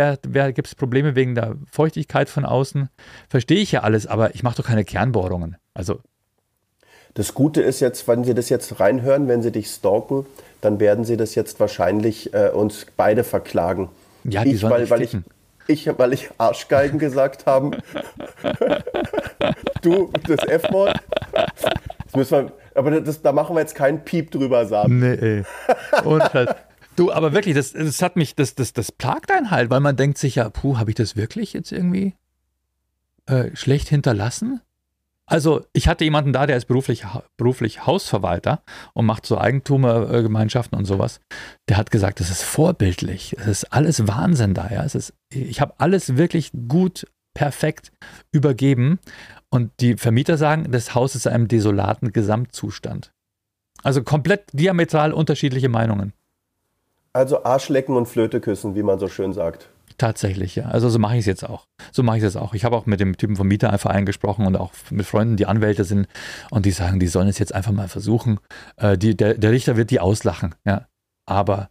gibt es Probleme wegen der Feuchtigkeit von außen. Verstehe ich ja alles, aber ich mache doch keine Kernbohrungen. Also. Das Gute ist jetzt, wenn Sie das jetzt reinhören, wenn Sie dich stalken, dann werden Sie das jetzt wahrscheinlich äh, uns beide verklagen. Ja, die ich, weil, weil ich, ich, weil ich Arschgeigen gesagt habe. du, das F-Wort. aber das, da machen wir jetzt keinen Piep drüber, sagen. Nee, ey. Und halt. Du, aber wirklich, das, das hat mich, das, das, das plagt einen halt, weil man denkt sich ja, puh, habe ich das wirklich jetzt irgendwie äh, schlecht hinterlassen? Also, ich hatte jemanden da, der ist beruflich, beruflich Hausverwalter und macht so Eigentumsgemeinschaften und sowas. Der hat gesagt, das ist vorbildlich. Es ist alles Wahnsinn da, ja. Es ist, ich habe alles wirklich gut, perfekt übergeben. Und die Vermieter sagen, das Haus ist in einem desolaten Gesamtzustand. Also komplett diametral unterschiedliche Meinungen. Also Arschlecken und Flöte küssen, wie man so schön sagt. Tatsächlich, ja. Also so mache ich es jetzt auch. So mache ich es jetzt auch. Ich habe auch mit dem Typen vom Mieterverein gesprochen und auch mit Freunden, die Anwälte sind und die sagen, die sollen es jetzt einfach mal versuchen. Äh, die, der, der, Richter wird die auslachen, ja. Aber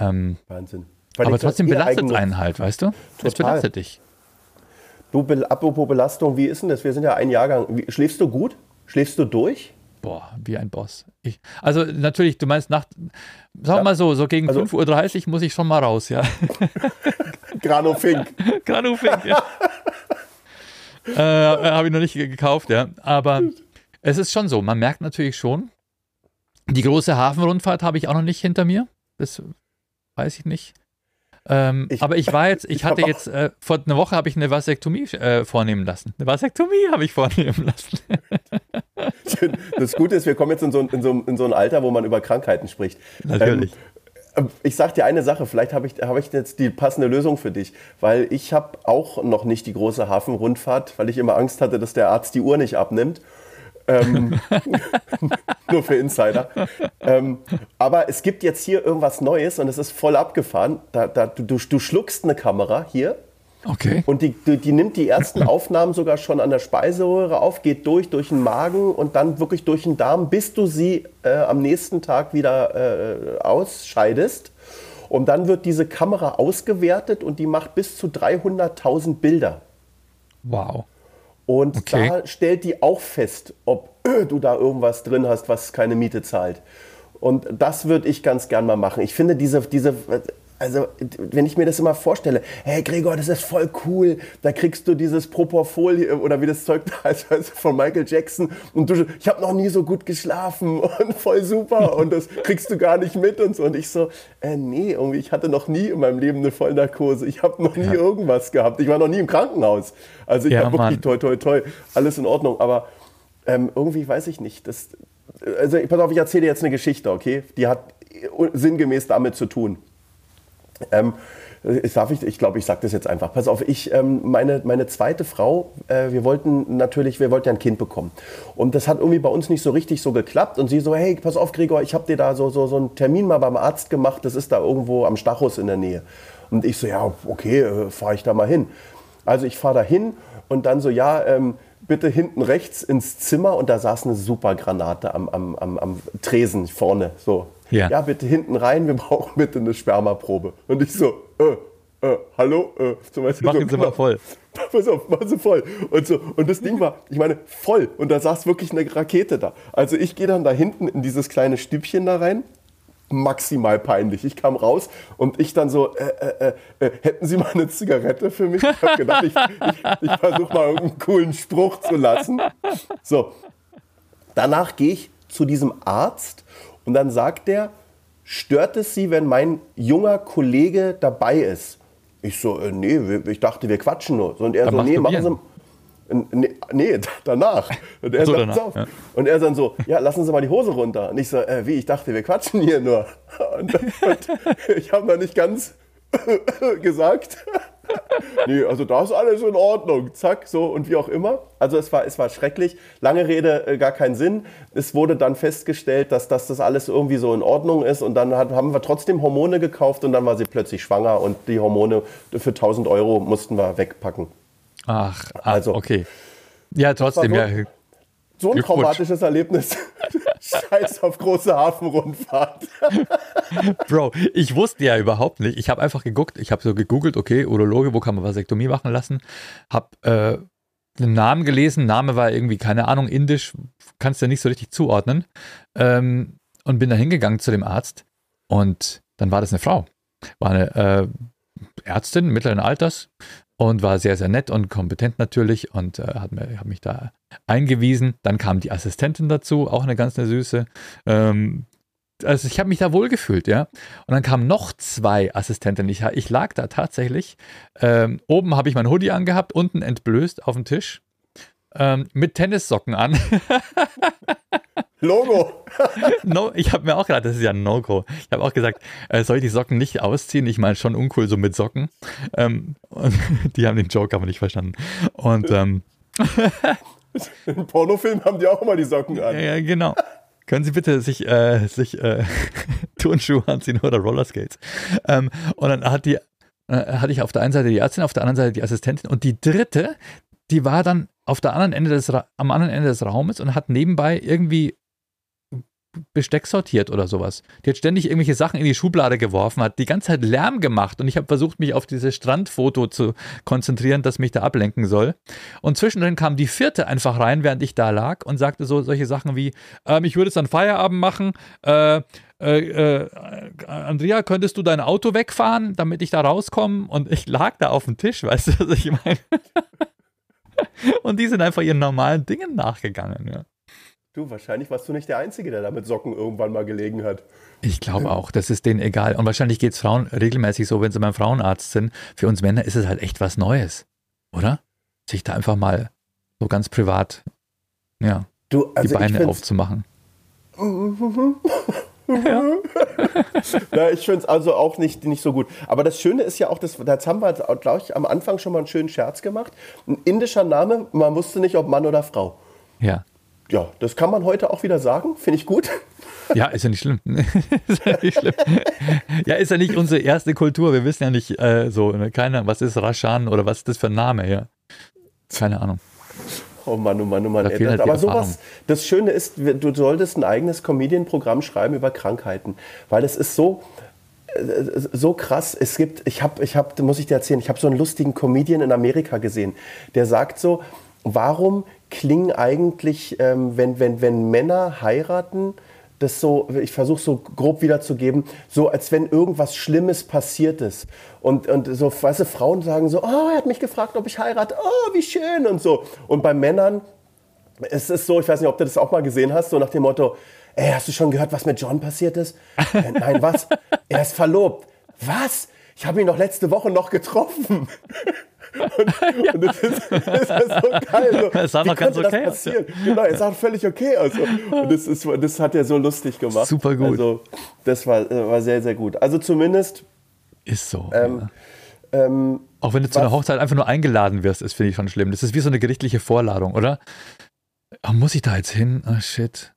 ähm, Wahnsinn. aber trotzdem belastet es einen halt, weißt du? Es belastet dich. Du, apropos Belastung, wie ist denn das? Wir sind ja ein Jahrgang. Schläfst du gut? Schläfst du durch? Boah, wie ein Boss. Ich, also natürlich, du meinst nach, wir ja. mal so, so gegen also, 5.30 Uhr muss ich schon mal raus, ja. Grano Fink. Grano Fink, ja. äh, Habe ich noch nicht gekauft, ja. Aber es ist schon so, man merkt natürlich schon, die große Hafenrundfahrt habe ich auch noch nicht hinter mir. Das weiß ich nicht. Ähm, ich, aber ich war jetzt, ich, ich hatte jetzt, äh, vor einer Woche habe ich eine Vasektomie äh, vornehmen lassen. Eine Vasektomie habe ich vornehmen lassen. das Gute ist, wir kommen jetzt in so, in, so, in so ein Alter, wo man über Krankheiten spricht. Natürlich. Ich sag dir eine Sache, vielleicht habe ich, hab ich jetzt die passende Lösung für dich, weil ich habe auch noch nicht die große Hafenrundfahrt, weil ich immer Angst hatte, dass der Arzt die Uhr nicht abnimmt. Ähm, nur für Insider. Ähm, aber es gibt jetzt hier irgendwas Neues und es ist voll abgefahren. Da, da, du, du schluckst eine Kamera hier. Okay. Und die, die, die, nimmt die ersten Aufnahmen sogar schon an der Speiseröhre auf, geht durch, durch den Magen und dann wirklich durch den Darm, bis du sie äh, am nächsten Tag wieder äh, ausscheidest. Und dann wird diese Kamera ausgewertet und die macht bis zu 300.000 Bilder. Wow. Und okay. da stellt die auch fest, ob du da irgendwas drin hast, was keine Miete zahlt. Und das würde ich ganz gern mal machen. Ich finde diese, diese also wenn ich mir das immer vorstelle, hey Gregor, das ist voll cool, da kriegst du dieses Propofol oder wie das Zeug da heißt also von Michael Jackson und du, ich habe noch nie so gut geschlafen und voll super und das kriegst du gar nicht mit und so. Und ich so, äh, nee, irgendwie ich hatte noch nie in meinem Leben eine Vollnarkose, ich habe noch nie ja. irgendwas gehabt, ich war noch nie im Krankenhaus, also ich ja, habe wirklich toi toi toi, alles in Ordnung, aber ähm, irgendwie weiß ich nicht, das, also pass auf, ich erzähle jetzt eine Geschichte, okay, die hat sinngemäß damit zu tun. Ähm, ich darf ich, ich glaube, ich sage das jetzt einfach. Pass auf, ich, ähm, meine, meine zweite Frau, äh, wir wollten natürlich, wir wollten ja ein Kind bekommen. Und das hat irgendwie bei uns nicht so richtig so geklappt. Und sie so, hey, pass auf, Gregor, ich habe dir da so, so, so einen Termin mal beim Arzt gemacht, das ist da irgendwo am Stachus in der Nähe. Und ich so, ja, okay, äh, fahre ich da mal hin. Also ich fahre da hin und dann so, ja, ähm, bitte hinten rechts ins Zimmer und da saß eine super Granate am, am, am, am Tresen vorne. So, ja. ja, bitte hinten rein, wir brauchen bitte eine Spermaprobe. Und ich so, äh, äh, hallo? Äh, so, weißt machen so, Sie mal voll. Pass auf, machen Sie voll. Und, so, und das Ding war, ich meine, voll. Und da saß wirklich eine Rakete da. Also ich gehe dann da hinten in dieses kleine Stübchen da rein maximal peinlich. Ich kam raus und ich dann so, äh, äh, äh, äh hätten Sie mal eine Zigarette für mich? Ich habe gedacht, ich, ich, ich versuche mal irgendeinen coolen Spruch zu lassen. So, danach gehe ich zu diesem Arzt und dann sagt der, stört es Sie, wenn mein junger Kollege dabei ist? Ich so, äh, nee, ich dachte, wir quatschen nur. Und er dann so, nee, machen Sie, Nee, danach. Und er, so, danach, ja. und er dann so, ja, lassen Sie mal die Hose runter. Und ich so, äh, wie, ich dachte, wir quatschen hier nur. Und, und ich habe noch nicht ganz gesagt nee, also da ist alles in Ordnung. Zack, so und wie auch immer. Also es war, es war schrecklich. Lange Rede, äh, gar keinen Sinn. Es wurde dann festgestellt, dass, dass das alles irgendwie so in Ordnung ist. Und dann hat, haben wir trotzdem Hormone gekauft und dann war sie plötzlich schwanger und die Hormone für 1000 Euro mussten wir wegpacken. Ach, also okay. Ja, trotzdem, so, ja. So ein traumatisches Erlebnis. Scheiß auf große Hafenrundfahrt. Bro, ich wusste ja überhaupt nicht. Ich habe einfach geguckt, ich habe so gegoogelt, okay, Urologe, wo kann man Vasektomie machen lassen? Hab äh, den Namen gelesen, Name war irgendwie, keine Ahnung, indisch, kannst du ja nicht so richtig zuordnen. Ähm, und bin dann hingegangen zu dem Arzt und dann war das eine Frau. War eine äh, Ärztin mittleren Alters, und war sehr, sehr nett und kompetent natürlich und äh, hat, mir, hat mich da eingewiesen. Dann kam die Assistentin dazu, auch eine ganz eine Süße. Ähm, also ich habe mich da wohl gefühlt, ja. Und dann kamen noch zwei Assistentinnen. Ich, ich lag da tatsächlich. Ähm, oben habe ich mein Hoodie angehabt, unten entblößt auf dem Tisch. Ähm, mit Tennissocken an. Logo. no, ich habe mir auch gedacht, das ist ja ein No-Go. Ich habe auch gesagt, äh, soll ich die Socken nicht ausziehen? Ich meine, schon uncool so mit Socken. Ähm, die haben den Joke aber nicht verstanden. Und ähm, in Pornofilmen haben die auch immer die Socken an. Ja, genau. Können Sie bitte sich, äh, sich äh, Turnschuhe anziehen oder Rollerskates? Ähm, und dann hat die, äh, hatte ich auf der einen Seite die Ärztin, auf der anderen Seite die Assistentin und die dritte, die war dann auf der anderen Ende des, am anderen Ende des Raumes und hat nebenbei irgendwie Besteck sortiert oder sowas. Die hat ständig irgendwelche Sachen in die Schublade geworfen, hat die ganze Zeit Lärm gemacht und ich habe versucht, mich auf dieses Strandfoto zu konzentrieren, das mich da ablenken soll. Und zwischendrin kam die vierte einfach rein, während ich da lag und sagte so solche Sachen wie, ähm, ich würde es dann Feierabend machen, äh, äh, äh, Andrea, könntest du dein Auto wegfahren, damit ich da rauskomme? Und ich lag da auf dem Tisch, weißt du, was ich meine? und die sind einfach ihren normalen Dingen nachgegangen, ja. Du, wahrscheinlich warst du nicht der Einzige, der da mit Socken irgendwann mal gelegen hat. Ich glaube auch, das ist denen egal. Und wahrscheinlich geht es Frauen regelmäßig so, wenn sie beim Frauenarzt sind. Für uns Männer ist es halt echt was Neues, oder? Sich da einfach mal so ganz privat, ja, du, also die Beine aufzumachen. ja. ja, ich finde es also auch nicht, nicht so gut. Aber das Schöne ist ja auch, dass, jetzt haben wir, glaube ich, am Anfang schon mal einen schönen Scherz gemacht. Ein indischer Name, man wusste nicht, ob Mann oder Frau. Ja ja, das kann man heute auch wieder sagen. Finde ich gut. Ja, ist ja nicht schlimm. ist ja nicht schlimm. Ja, ist ja nicht unsere erste Kultur. Wir wissen ja nicht äh, so, ne, keine, was ist Rashan oder was ist das für ein Name, ja. Keine Ahnung. Oh Mann, oh Mann, oh Mann. Da halt aber sowas, das Schöne ist, du solltest ein eigenes Comedian-Programm schreiben über Krankheiten, weil es ist so, äh, so krass. Es gibt, ich habe, ich habe, muss ich dir erzählen, ich habe so einen lustigen Comedian in Amerika gesehen, der sagt so, warum klingen eigentlich, ähm, wenn, wenn, wenn Männer heiraten, das so, ich versuche so grob wiederzugeben, so als wenn irgendwas Schlimmes passiert ist. Und, und so, weißt du, Frauen sagen so, oh, er hat mich gefragt, ob ich heirate, oh, wie schön und so. Und bei Männern es ist so, ich weiß nicht, ob du das auch mal gesehen hast, so nach dem Motto, ey, hast du schon gehört, was mit John passiert ist? Äh, nein, was? Er ist verlobt. Was? Ich habe ihn doch letzte Woche noch getroffen. Und, und das, ist, das ist so geil. So, es sah noch ganz okay aus. Ja. Genau, es sah völlig okay aus. Und das, ist, das hat er so lustig gemacht. Super gut. Also, das war, war sehr, sehr gut. Also zumindest Ist so. Ähm, ja. ähm, Auch wenn du zu einer was- Hochzeit einfach nur eingeladen wirst, ist, finde ich schon schlimm. Das ist wie so eine gerichtliche Vorladung, oder? Ah, muss ich da jetzt hin? Ah, shit.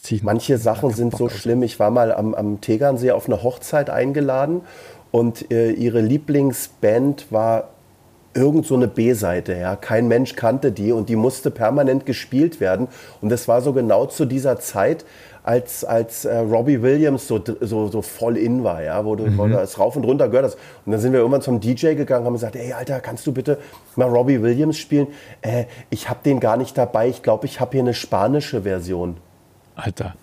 Ziehe ich Manche Sachen sind so schlimm. Ich war mal am, am Tegernsee auf eine Hochzeit eingeladen und äh, ihre Lieblingsband war irgend so eine B-Seite. Ja. Kein Mensch kannte die und die musste permanent gespielt werden. Und das war so genau zu dieser Zeit, als, als äh, Robbie Williams so, so, so voll in war, ja, wo du, wo du es rauf und runter gehört hast. Und dann sind wir irgendwann zum DJ gegangen haben gesagt, ey Alter, kannst du bitte mal Robbie Williams spielen? Äh, ich habe den gar nicht dabei. Ich glaube, ich habe hier eine spanische Version. Alter.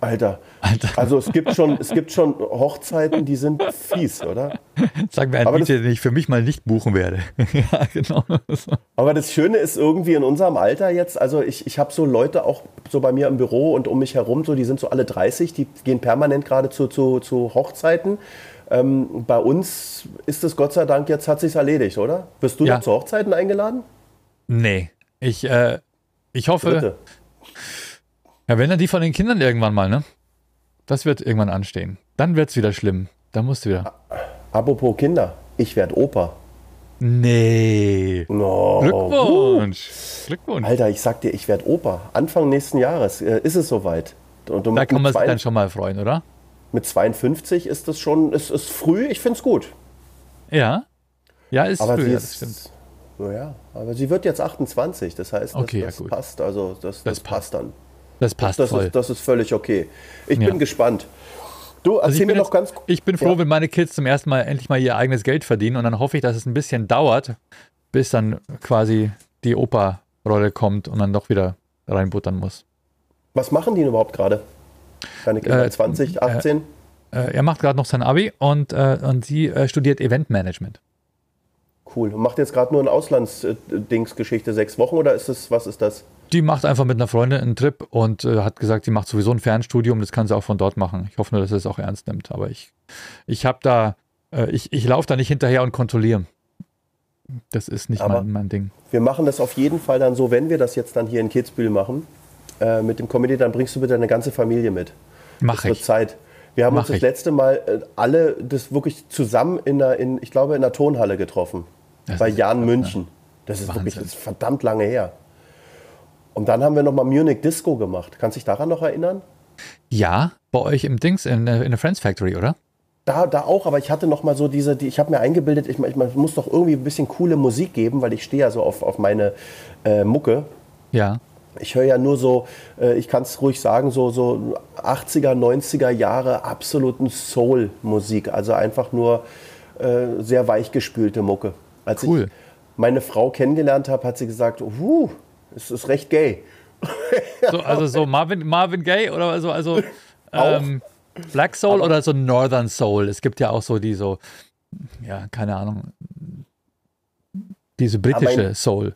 Alter. Alter. Also es gibt schon, es gibt schon Hochzeiten, die sind fies, oder? Sag mir einen Aber den ich für mich mal nicht buchen werde. ja, genau. Aber das Schöne ist irgendwie in unserem Alter jetzt, also ich, ich habe so Leute auch so bei mir im Büro und um mich herum, so, die sind so alle 30, die gehen permanent gerade zu, zu, zu Hochzeiten. Ähm, bei uns ist es Gott sei Dank, jetzt hat sich's erledigt, oder? Wirst du Ja. noch zu Hochzeiten eingeladen? Nee. Ich, äh, ich hoffe, Dritte. ja, wenn dann die von den Kindern irgendwann mal, ne? Das wird irgendwann anstehen. Dann wird's wieder schlimm. Dann musst du wieder. Apropos Kinder, ich werde Opa. Nee. No. Glückwunsch. Glückwunsch. Alter, ich sag dir, ich werde Opa. Anfang nächsten Jahres äh, ist es soweit. Und Da kann man sich dann schon mal freuen, oder? Mit 52 ist das schon, es ist früh, ich finde es gut. Ja. Ja, ist Aber früh, sie ja, ist, das stimmt. Naja, aber sie wird jetzt 28, das heißt, das, Okay, ja, das gut. passt, also das, das, Das passt dann. Das passt Das voll. ist, das ist völlig okay. Ich Ja. bin gespannt. Du, erzähl Also ich bin, noch jetzt, ganz ich bin froh, Ja. wenn meine Kids zum ersten Mal endlich mal ihr eigenes Geld verdienen und dann hoffe ich, dass es ein bisschen dauert, bis dann quasi die Opa-Rolle kommt und dann doch wieder reinbuttern muss. Was machen die denn überhaupt gerade? Deine Kinder Äh, 20, 18? Äh, er macht gerade noch sein Abi und, äh, und sie äh, studiert Eventmanagement. cool. Und macht jetzt gerade nur eine Auslandsdingsgeschichte sechs Wochen oder ist es, was ist das? Die macht einfach mit einer Freundin einen Trip und äh, hat gesagt, sie macht sowieso ein Fernstudium, das kann sie auch von dort machen. Ich hoffe nur, dass sie es auch ernst nimmt. Aber ich, ich habe da, äh, ich, ich laufe da nicht hinterher und kontrolliere. Das ist nicht mein, mein Ding. Wir machen das auf jeden Fall dann so, wenn wir das jetzt dann hier in Kitzbühel machen, äh, mit dem Comedy, dann bringst du bitte deine ganze Familie mit. Mach wird ich. Zeit. Wir haben Mach uns das ich. letzte Mal äh, alle das wirklich zusammen in der, in, ich glaube, in der Tonhalle getroffen. Das bei Jan München. Das ist wirklich Wahnsinn. das ist verdammt lange her. Und dann haben wir nochmal Munich Disco gemacht. Kannst du dich daran noch erinnern? Ja, bei euch im Dings in, der- in der Friends Factory, oder? Da, da auch, aber ich hatte noch mal so diese, die, ich habe mir eingebildet, ich, ich, muss doch irgendwie ein bisschen coole Musik geben, weil ich stehe ja so auf, auf meine äh, Mucke. Ja. Ich höre ja nur so, äh, ich kann es ruhig sagen, so, so 80er, 90er Jahre absoluten Soul-Musik. Also einfach nur äh, sehr weichgespülte Mucke. Als Cool. ich meine Frau kennengelernt habe, hat sie gesagt, uh, es ist recht gay. So, also so Marvin, Marvin Gaye oder so, also ähm, Black Soul oder so Northern Soul. Es gibt ja auch so die so, ja, keine Ahnung, diese britische mein- Soul.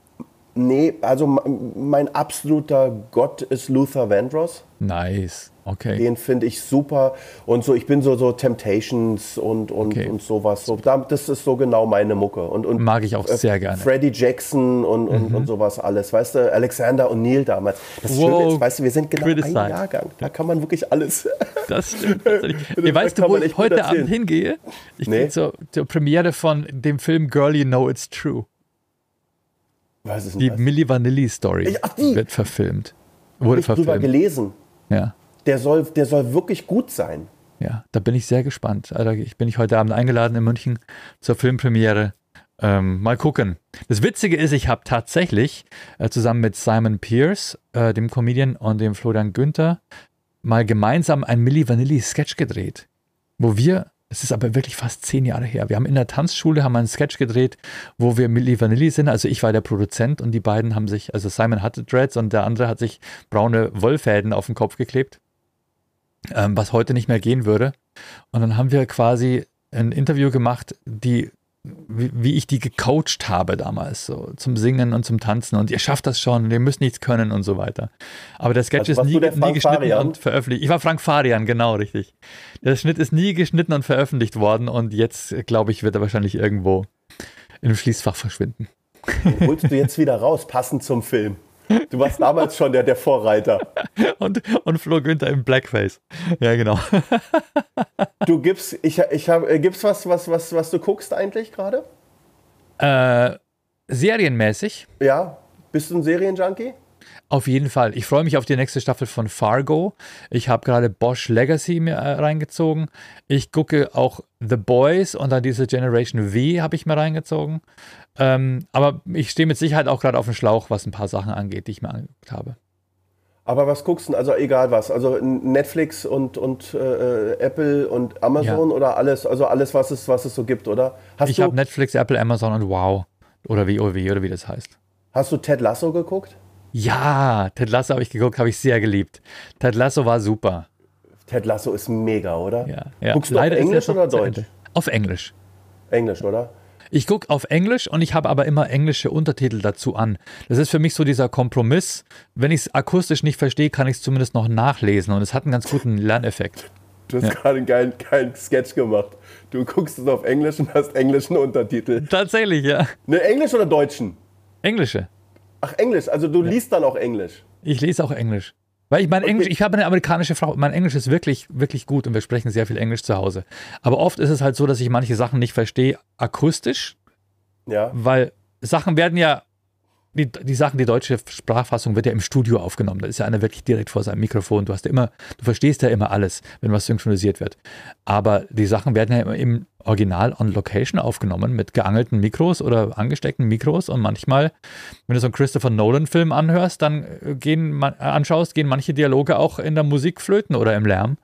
Nee, also mein absoluter Gott ist Luther Vandross. Nice. Okay. Den finde ich super. Und so, ich bin so, so Temptations und, und, Okay. und sowas. So, da- das ist so genau meine Mucke. Und, und Mag ich auch äh, sehr gerne. Mhm. Freddie Jackson und, und, und sowas alles. Weißt du, Alexander O'Neill damals. Das Schöne Wow, ist, weißt du, wir sind genau criticize. ein Jahrgang. Da kann man wirklich alles. Das stimmt. Ihr weißt du, wo ich heute. Abend hingehe? Ich Nee. gehe zur, zur Premiere von dem Film Girl You Know It's True. Was ist denn Die das? Milli Vanilli Story Ja, ach, die. wird verfilmt. Wurde ich drüber verfilmt. gelesen. Ja. Der soll, der soll wirklich gut sein. Ja, da bin ich sehr gespannt. Also ich bin ich heute Abend eingeladen in München zur Filmpremiere. Ähm, mal gucken. Das Witzige ist, ich habe tatsächlich äh, zusammen mit Simon Pierce, äh, dem Comedian, und dem Florian Günther mal gemeinsam ein Milli Vanilli Sketch gedreht, wo wir, es ist aber wirklich fast zehn Jahre her, wir haben in der Tanzschule haben einen Sketch gedreht, wo wir Milli Vanilli sind. Also ich war der Produzent und die beiden haben sich, also Simon hatte Dreads und der andere hat sich braune Wollfäden auf den Kopf geklebt ähm, was heute nicht mehr gehen würde. Und dann haben wir quasi ein Interview gemacht, die, wie, wie ich die gecoacht habe damals, so zum Singen und zum Tanzen. Und ihr schafft das schon, ihr müsst nichts können und so weiter. Aber der Sketch Also ist nie, nie geschnitten Farian? und veröffentlicht. Ich war Frank Farian, genau, richtig. Der Schnitt ist nie geschnitten und veröffentlicht worden und jetzt, glaube ich, wird er wahrscheinlich irgendwo im Schließfach verschwinden. Den holst du jetzt wieder raus, passend zum Film. Du warst damals schon der, der Vorreiter. Und, und Flo Günther im Blackface. Ja, genau. Du gibst, ich, ich hab, äh, gibt's was, was, was, was du guckst eigentlich gerade? Äh, serienmäßig. Ja. Bist du ein Serienjunkie? Auf jeden Fall. Ich freue mich auf die nächste Staffel von Fargo. Ich habe gerade Bosch Legacy mir äh, reingezogen. Ich gucke auch The Boys und dann diese Generation V habe ich mir reingezogen. Ähm, aber ich stehe mit Sicherheit auch gerade auf dem Schlauch, was ein paar Sachen angeht, die ich mir angeguckt habe. Aber was guckst du? Also egal was. Also Netflix und, und äh, Apple und Amazon Ja. oder alles, also alles, was es, was es so gibt, oder? Hast ich habe Netflix, Apple, Amazon und Wow. Oder WoW oder wie das heißt. hast du Ted Lasso geguckt? Ja, Ted Lasso habe ich geguckt, habe ich sehr geliebt. Ted Lasso war super. Ted Lasso ist mega, oder? Ja, ja. Guckst du auf ist Englisch oder Deutsch? Auf Englisch. Englisch, oder? Ich gucke auf Englisch und ich habe aber immer englische Untertitel dazu an. Das ist für mich so dieser Kompromiss. Wenn ich es akustisch nicht verstehe, kann ich es zumindest noch nachlesen und es hat einen ganz guten Lerneffekt. Du hast gerade einen geilen, geilen Sketch gemacht. Du guckst es auf Englisch und hast englischen Untertitel. Tatsächlich, ja. Ne, Englisch oder Deutschen? Englische. Ach, Englisch. Also du liest dann auch Englisch. Ich lese auch Englisch. Weil ich mein Englisch, ich habe eine amerikanische Frau, mein Englisch ist wirklich, wirklich gut und wir sprechen sehr viel Englisch zu Hause. Aber oft ist es halt so, dass ich manche Sachen nicht verstehe akustisch, Ja. weil Sachen werden ja, die, die Sachen, die deutsche Sprachfassung wird ja im Studio aufgenommen. Da ist ja einer wirklich direkt vor seinem Mikrofon. Du hast ja immer, du verstehst ja immer alles, wenn was synchronisiert wird. Aber die Sachen werden ja immer im Original on Location aufgenommen mit geangelten Mikros oder angesteckten Mikros und manchmal, wenn du so einen Christopher Nolan-Film anhörst, dann äh, gehen äh, anschaust, gehen manche Dialoge auch in der Musik flöten oder im Lärm.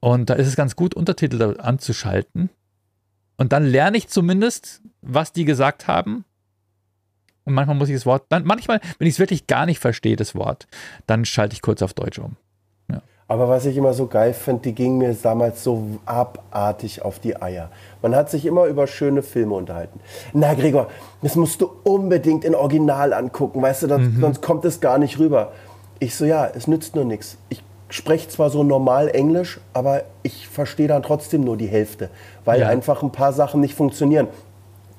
Und da ist es ganz gut, Untertitel anzuschalten. Und dann lerne ich zumindest, was die gesagt haben. Und manchmal muss ich das Wort, manchmal, wenn ich es wirklich gar nicht verstehe, das Wort, dann schalte ich kurz auf Deutsch um. Aber was ich immer so geil finde, die gingen mir damals so abartig auf die Eier. Man hat sich immer über schöne Filme unterhalten. Na, Gregor, das musst du unbedingt in Original angucken, weißt du, sonst, sonst kommt es gar nicht rüber. Ich so, ja, es nützt nur nichts. Ich spreche zwar so normal Englisch, aber ich verstehe dann trotzdem nur die Hälfte, weil Ja. einfach ein paar Sachen nicht funktionieren.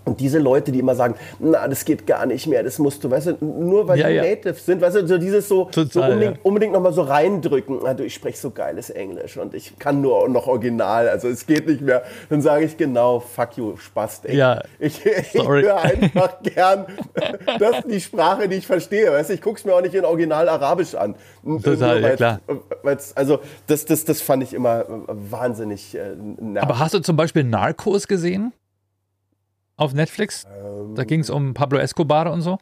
Und diese Leute, die immer sagen, na, das geht gar nicht mehr, das musst du, weißt du, nur weil Ja, die ja. Native sind, weißt du, so dieses so, so Total, unbedingt, ja. unbedingt nochmal so reindrücken. Na, du, ich spreche so geiles Englisch und ich kann nur noch Original, also es geht nicht mehr. Dann sage ich genau, fuck you, Spast. Ey. Ja, Ich, ich sorry. höre einfach gern, das ist die Sprache, die ich verstehe. Weißt du, ich gucke es mir auch nicht in Original Arabisch an. Total, ja, klar. also das, das, das fand ich immer wahnsinnig äh, nervig. Aber hast du zum Beispiel Narcos gesehen? Auf Netflix? Da ging es um Pablo Escobar und so.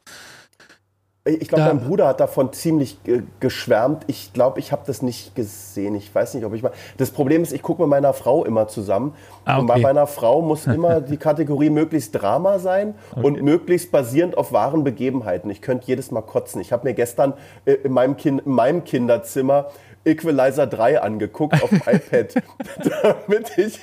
Ich glaube, mein Bruder hat davon ziemlich äh, geschwärmt. Ich glaube, ich habe das nicht gesehen. Ich weiß nicht, ob ich mal. Das Problem ist, ich gucke mit meiner Frau immer zusammen. Ah, Und bei okay. meiner Frau muss immer die Kategorie möglichst Drama sein und möglichst basierend auf wahren Begebenheiten. Ich könnte jedes Mal kotzen. Ich habe mir gestern äh, in, meinem kind, in meinem Kinderzimmer Equalizer 3 angeguckt auf dem iPad, damit ich.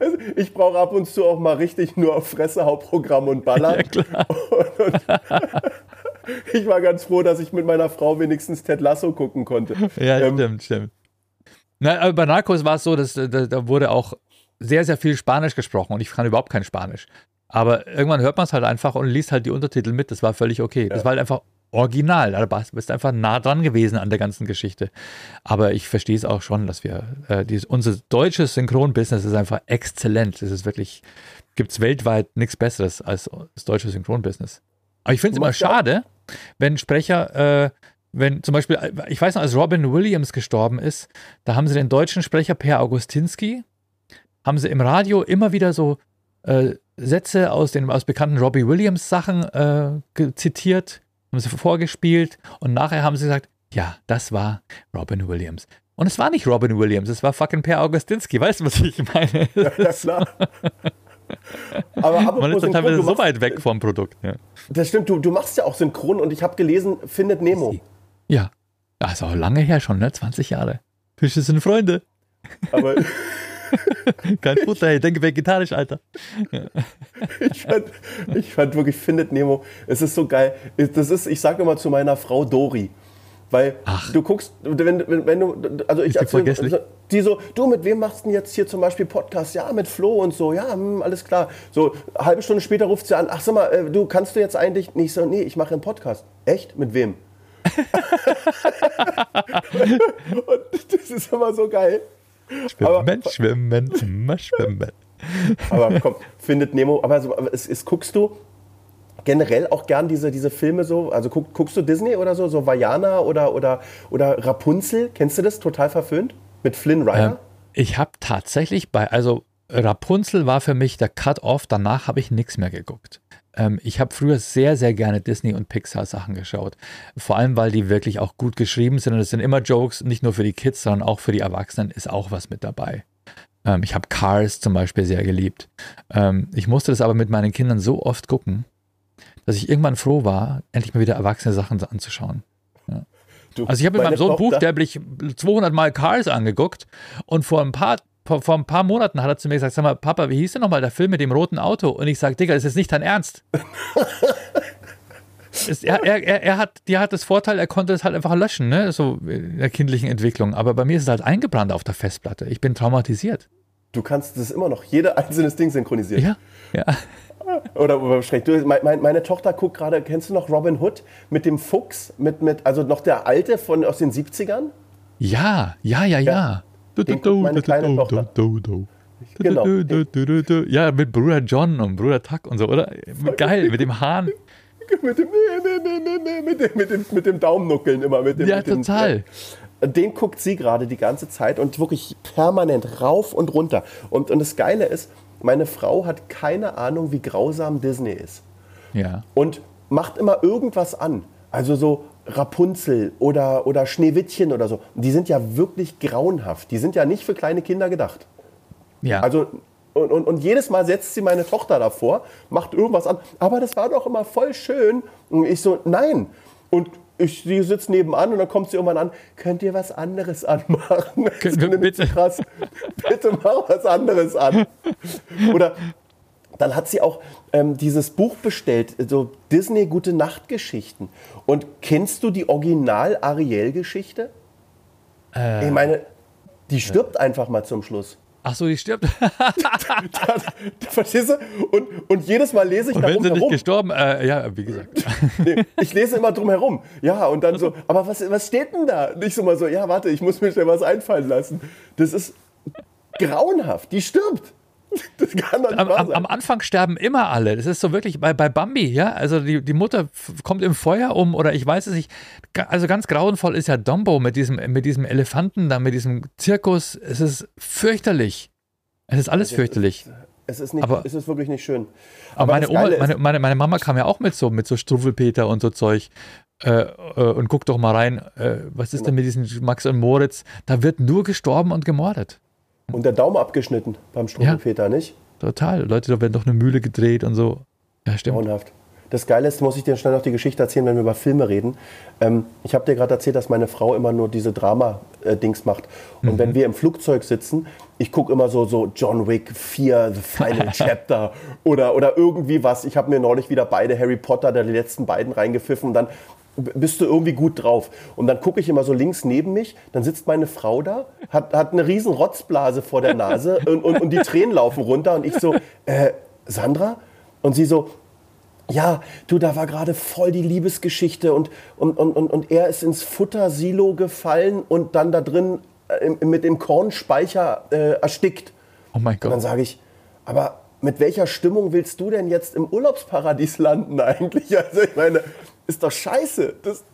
Also, ich brauche ab und zu auch mal richtig nur Fresse, Hauptprogramm und Baller. Ja, klar. Und, und ich war ganz froh, dass ich mit meiner Frau wenigstens Ted Lasso gucken konnte. Ja, Ähm, stimmt, stimmt. Na, aber bei Narcos war es so, dass äh, da, da wurde auch sehr, sehr viel Spanisch gesprochen und ich kann überhaupt kein Spanisch. Aber irgendwann hört man es halt einfach und liest halt die Untertitel mit. Das war völlig okay. Das war halt einfach original. Da bist- einfach nah dran gewesen an der ganzen Geschichte. Aber ich verstehe es auch schon, dass wir, äh, dieses, unser deutsches Synchronbusiness ist einfach exzellent. Es ist wirklich, gibt es weltweit nichts Besseres als das deutsche Synchronbusiness. Aber ich finde es immer schade, wenn Sprecher, äh, wenn zum Beispiel, äh, ich weiß noch, als Robin Williams gestorben ist, da haben sie den deutschen Sprecher Per Augustinski, haben sie im Radio immer wieder so äh, Sätze aus den aus bekannten Robbie Williams Sachen äh, zitiert, haben sie vorgespielt und nachher haben sie gesagt, ja, das war Robin Williams. Und es war nicht Robin Williams, es war fucking Per Augustinski. Weißt du, was ich meine? Ja, klar. Aber Man ist teilweise so machst, weit weg vom Produkt. Ja. das stimmt, du, du machst ja auch Synchron und ich habe gelesen, findet Nemo. ja. Das ist auch lange her schon, ne? 20 Jahre. Fische sind Freunde. Aber Kein Futter, hey, denke vegetarisch, Alter. ich fand, ich fand wirklich, findet Nemo, es ist so geil. Das ist, ich sage immer zu meiner Frau Dori. Weil du guckst, wenn, wenn, wenn du, also ich erzähle, also die so, du, mit wem machst du denn jetzt hier zum Beispiel Podcast? Ja, mit Flo und so, ja, hm, alles klar. So, eine halbe Stunde später ruft sie an, ach sag mal, äh, du kannst du jetzt eigentlich nicht so, nee, ich mache einen Podcast. Echt? Mit wem? und das ist immer so geil. Schwimmen, aber, schwimmen, immer schwimmen. Aber komm, findet Nemo, aber, so, aber es, es guckst du, generell auch gern diese, diese Filme so? Also guck, guckst du Disney oder so? So Vajana oder, oder, oder Rapunzel? Kennst du das? Total verföhnt? Mit Flynn Rider? Ähm, ich habe tatsächlich bei, also Rapunzel war für mich der Cut-Off, danach habe ich nichts mehr geguckt. Ähm, ich habe früher sehr, sehr gerne Disney- und Pixar-Sachen geschaut. Vor allem, weil die wirklich auch gut geschrieben sind und es sind immer Jokes, nicht nur für die Kids, sondern auch für die Erwachsenen ist auch was mit dabei. Ähm, ich habe Cars zum Beispiel sehr geliebt. Ähm, ich musste das aber mit meinen Kindern so oft gucken, dass ich irgendwann froh war, endlich mal wieder erwachsene Sachen anzuschauen. Du, also ich habe mit meinem Sohn buchstäblich 200 Mal Cars angeguckt und vor ein paar vor, vor, ein paar Monaten hat er zu mir gesagt, sag mal, Papa, wie hieß denn nochmal der Film mit dem roten Auto? Und ich sage, Digga, das ist nicht dein Ernst. es, er, er, er, hat, die hat das Vorteil, er konnte es halt einfach löschen, ne? so in der kindlichen Entwicklung. Aber bei mir ist es halt eingebrannt auf der Festplatte. Ich bin traumatisiert. Du kannst das immer noch, jeder einzelnes Ding synchronisieren. Ja, ja. Oder überschreckt. Du, mein, meine Tochter guckt gerade, kennst du noch Robin Hood mit dem Fuchs? Mit, mit, also noch der alte von, aus den 70ern? Ja, ja, ja, ja. Genau. Ja, mit Bruder John und Bruder Tuck und so, oder? Geil, mit dem Hahn. mit, dem, mit, dem, mit, dem, mit dem Daumennuckeln immer. Mit dem, ja, mit dem, total. Den guckt sie gerade die ganze Zeit und wirklich permanent rauf und runter. Und, und das Geile ist, meine Frau hat keine Ahnung, wie grausam Disney ist. Ja. Und macht immer irgendwas an. Also so Rapunzel oder, oder Schneewittchen oder so. Die sind ja wirklich grauenhaft. Die sind ja nicht für kleine Kinder gedacht. Ja. Also und, und, und, jedes Mal setzt sie meine Tochter davor, macht irgendwas an. Aber das war doch immer voll schön. Und ich so, nein. Und ich, sie sitzt nebenan und dann kommt sie irgendwann an, könnt ihr was anderes anmachen? Können wir bitte? Krass. bitte mach was anderes an. Oder dann hat sie auch ähm, dieses Buch bestellt, so Disney Gute Nacht-Geschichten. Und kennst du die Original-Ariel-Geschichte? Äh, ich meine, die stirbt äh. einfach mal zum Schluss. Ach so, die stirbt. verstehst du? Und, und jedes Mal lese ich und wenn sie nicht gestorben? Äh, ja, wie gesagt. nee, ich lese immer drum herum. Ja, und dann so, aber was, was steht denn da? Nicht so mal so, ja, warte, ich muss mir schnell was einfallen lassen. Das ist grauenhaft. Die stirbt. Das kann doch nicht am, am, am, Anfang sterben immer alle. Das ist so wirklich bei, bei Bambi, ja. Also die, die Mutter kommt im Feuer um oder ich weiß es nicht. Also ganz grauenvoll ist ja Dumbo mit diesem, mit diesem Elefanten da, mit diesem Zirkus. Es ist fürchterlich. Es ist alles fürchterlich. Es ist, nicht, aber, es ist wirklich nicht schön. Aber, aber meine, Oma, meine, meine, meine, Mama kam ja auch mit so, mit so Struffelpeter und so Zeug. Äh, äh, und guck doch mal rein, äh, was ist genau. denn mit diesen Max und Moritz? Da wird nur gestorben und gemordet. Und der Daumen abgeschnitten beim Strumpelpeter, ja, nicht? Total. Leute, da wird doch eine Mühle gedreht und so. Ja, stimmt. Grauenhaft. Das Geile ist, muss ich dir schnell noch die Geschichte erzählen, wenn wir über Filme reden. Ähm, ich habe dir gerade erzählt, dass meine Frau immer nur diese Drama-Dings macht. Und mhm. wenn wir im Flugzeug sitzen, ich gucke immer so, so John Wick 4, The Final Chapter oder, oder irgendwie was. Ich habe mir neulich wieder beide Harry Potter, die letzten beiden reingepfiffen. Und dann bist du irgendwie gut drauf. Und dann gucke ich immer so links neben mich, dann sitzt meine Frau da, hat, hat eine riesen Rotzblase vor der Nase und, und, und die Tränen laufen runter und ich so, äh, Sandra? Und sie so, ja, du, da war gerade voll die Liebesgeschichte und, und, und, und, und er ist ins Futtersilo gefallen und dann da drin äh, mit dem Kornspeicher äh, erstickt. Oh mein Gott. Und dann sage ich, aber mit welcher Stimmung willst du denn jetzt im Urlaubsparadies landen eigentlich? Also ich meine, ist doch scheiße. Das,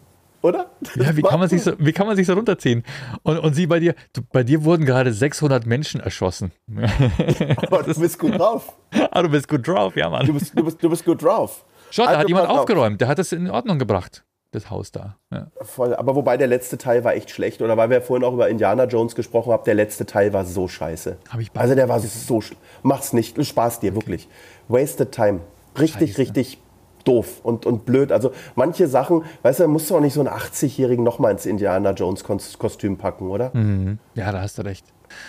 oder? Das ja, wie kann, man sich so, wie kann man sich so runterziehen? Und, und sie bei dir, du, bei dir wurden gerade 600 Menschen erschossen. Aber du bist gut drauf. Ah, du bist gut drauf, ja, Mann. Du bist, du bist, du bist gut drauf. Schon, da also, hat jemand aufgeräumt, der hat es in Ordnung gebracht, das Haus da. Ja. Voll, aber wobei der letzte Teil war echt schlecht. Oder weil wir vorhin auch über Indiana Jones gesprochen haben, der letzte Teil war so scheiße. Hab ich also der war so, mach's nicht, Spaß dir, okay. wirklich. Wasted time. Richtig, scheiße. richtig doof und, und blöd. Also manche Sachen, weißt du, musst du auch nicht so einen 80-Jährigen nochmal ins Indiana Jones Kostüm packen, oder? Mhm. Ja, da hast du recht.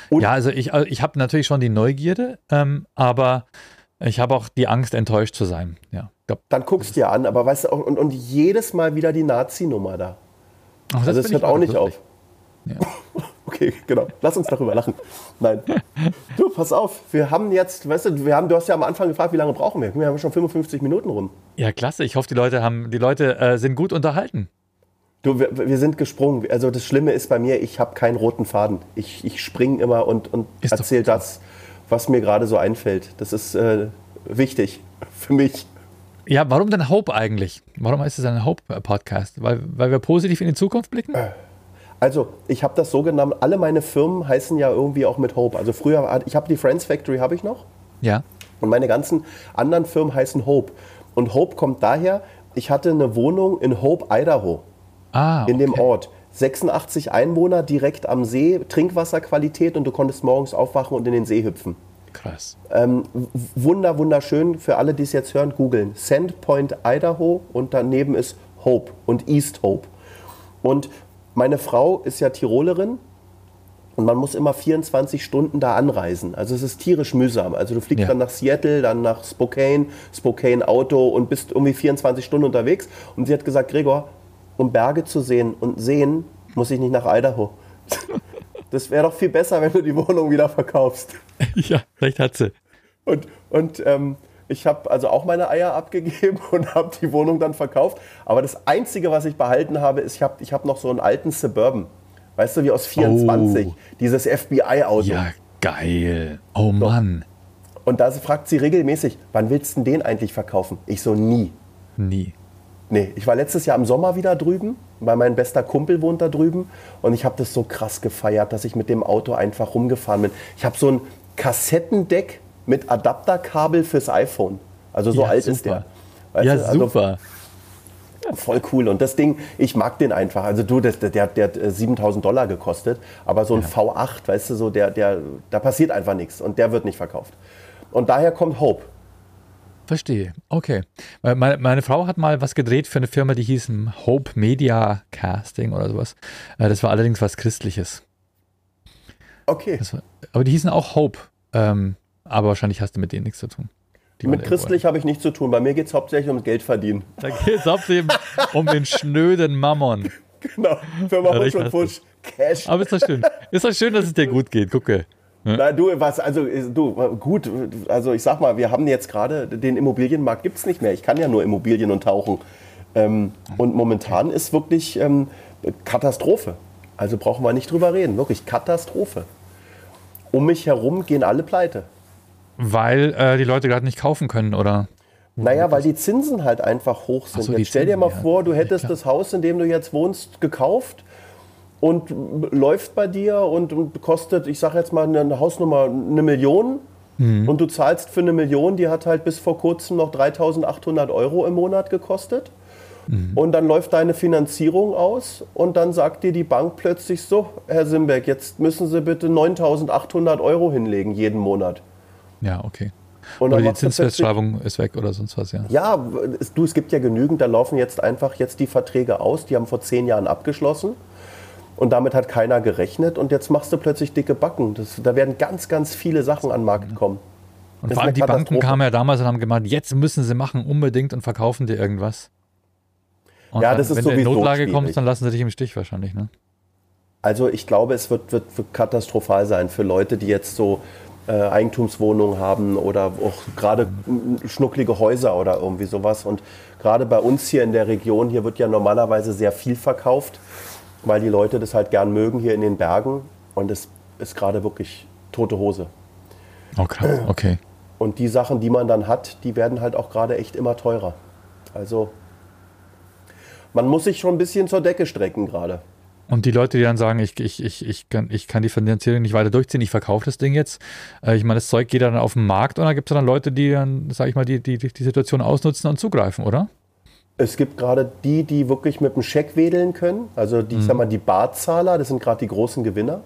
Und ja, also ich, also ich habe natürlich schon die Neugierde, ähm, aber ich habe auch die Angst, enttäuscht zu sein. Ja, glaub, Dann guckst du dir an, aber weißt du, und, und jedes Mal wieder die Nazi-Nummer da. Ach, das also es hört auch nicht auf. Okay, genau. Lass uns darüber lachen. Nein. Du, pass auf. Wir haben jetzt, weißt du, wir haben, du hast ja am Anfang gefragt, wie lange brauchen wir? Wir haben schon 55 Minuten rum. Ja, klasse. Ich hoffe, die Leute haben, die Leute äh, sind gut unterhalten. Du, wir, wir sind gesprungen. Also das Schlimme ist bei mir, ich habe keinen roten Faden. Ich, ich springe immer und, und erzähle das, was mir gerade so einfällt. Das ist äh, wichtig für mich. Ja, warum denn Hope eigentlich? Warum heißt es ein Hope-Podcast? Weil, weil wir positiv in die Zukunft blicken? Also, ich habe das so genannt, alle meine Firmen heißen ja irgendwie auch mit Hope. Also früher, ich habe die Friends Factory, habe ich noch. Ja. Und meine ganzen anderen Firmen heißen Hope. Und Hope kommt daher, ich hatte eine Wohnung in Hope, Idaho, Ah, in dem okay. Ort. 86 Einwohner, direkt am See, Trinkwasserqualität und du konntest morgens aufwachen und in den See hüpfen. Krass. Ähm, wunder, wunderschön, für alle, die es jetzt hören, googeln. Sandpoint, Idaho und daneben ist Hope und East Hope. Und meine Frau ist ja Tirolerin und man muss immer 24 Stunden da anreisen. Also es ist tierisch mühsam. Also du fliegst Ja. dann nach Seattle, dann nach Spokane, Spokane Auto und bist irgendwie 24 Stunden unterwegs. Und sie hat gesagt, Gregor, um Berge zu sehen und sehen, muss ich nicht nach Idaho. Das wäre doch viel besser, wenn du die Wohnung wieder verkaufst. ja, vielleicht hat sie. Und, und ähm, ich habe also auch meine Eier abgegeben und habe die Wohnung dann verkauft. Aber das Einzige, was ich behalten habe, ist, ich habe ich hab noch so einen alten Suburban. Weißt du, wie aus 24. Oh. Dieses FBI-Auto. Ja, geil. Oh Mann. Und da fragt sie regelmäßig, wann willst du denn den eigentlich verkaufen? Ich so, nie. Nie. Nee, ich war letztes Jahr im Sommer wieder drüben, weil mein bester Kumpel wohnt da drüben. Und ich habe das so krass gefeiert, dass ich mit dem Auto einfach rumgefahren bin. Ich habe so ein Kassettendeck mit Adapterkabel fürs iPhone. Also so Ja, alt ist super. der. Weißt ja, du? Also super. voll cool. Und das Ding, ich mag den einfach. Also du, das, der, der, hat äh, 7000 Dollar gekostet. Aber so ein V8, weißt du, so der, der, da passiert einfach nichts. Und der wird nicht verkauft. Und daher kommt Hope. Verstehe. Okay. Weil Meine, meine Frau hat mal was gedreht für eine Firma, die hieß Hope Media Casting oder sowas. Äh, Das war allerdings was Christliches. Okay. War, aber die hießen auch Hope. Ähm, aber wahrscheinlich hast du mit denen nichts zu tun. Mit christlich habe ich nichts zu tun. Bei mir geht es hauptsächlich ums Geld verdienen. Da geht es hauptsächlich um den schnöden Mammon. Genau. Firma Husch und Fusch. Cash. Aber ist doch schön. Ist doch schön, dass es dir gut geht. Gucke. Na, du, was, also, du, gut, also ich sag mal, wir haben jetzt gerade, den Immobilienmarkt gibt es nicht mehr. Ich kann ja nur Immobilien und tauchen. Ähm, und momentan ist wirklich ähm, Katastrophe. Also brauchen wir nicht drüber reden. Wirklich Katastrophe. Um mich herum gehen alle pleite. Weil äh, die Leute gerade nicht kaufen können, oder? Naja, weil die Zinsen halt einfach hoch sind. So, jetzt stell dir mal Zinsen, ja. vor, du hättest klar. das Haus, in dem du jetzt wohnst, gekauft und läuft bei dir und, und kostet, ich sag jetzt mal, eine Hausnummer eine Million. Mhm. Und du zahlst für eine Million, die hat halt bis vor kurzem noch 3800 Euro im Monat gekostet. Mhm. Und dann läuft deine Finanzierung aus und dann sagt dir die Bank plötzlich so, Herr Simbeck, jetzt müssen Sie bitte 9800 Euro hinlegen jeden Monat. Ja, okay. Und Oder dann die Zinsfestschreibung ist weg oder sonst was, ja. ja, es, du, es gibt ja genügend, da laufen jetzt einfach jetzt die Verträge aus, die haben vor zehn Jahren abgeschlossen und damit hat keiner gerechnet und jetzt machst du plötzlich dicke Backen. Das, da werden ganz, ganz viele Sachen an den Markt kommen. Und Das vor allem die Banken kamen ja damals und haben gemeint, jetzt müssen sie machen unbedingt und verkaufen dir irgendwas. Und Ja, dann, das ist wenn du in sowieso Notlage schwierig. kommst, dann lassen sie dich im Stich wahrscheinlich, ne? Also ich glaube, es wird, wird, katastrophal sein für Leute, die jetzt so Eigentumswohnungen haben oder auch gerade schnucklige Häuser oder irgendwie sowas. Und gerade bei uns hier in der Region, hier wird ja normalerweise sehr viel verkauft, weil die Leute das halt gern mögen hier in den Bergen. Und es ist gerade wirklich tote Hose. Oh, krass, okay. Und die Sachen, die man dann hat, die werden halt auch gerade echt immer teurer. Also man muss sich schon ein bisschen zur Decke strecken gerade. Und die Leute, die dann sagen, ich, ich, ich, ich, kann, ich kann die Finanzierung nicht weiter durchziehen, ich verkaufe das Ding jetzt. Äh, ich meine, das Zeug geht dann auf den Markt und dann gibt es dann Leute, die dann, sag ich mal, die, die, die Situation ausnutzen und zugreifen, oder? Es gibt gerade die, die wirklich mit dem Scheck wedeln können. Also die, ich sag mal, die Barzahler, das sind gerade die großen Gewinner.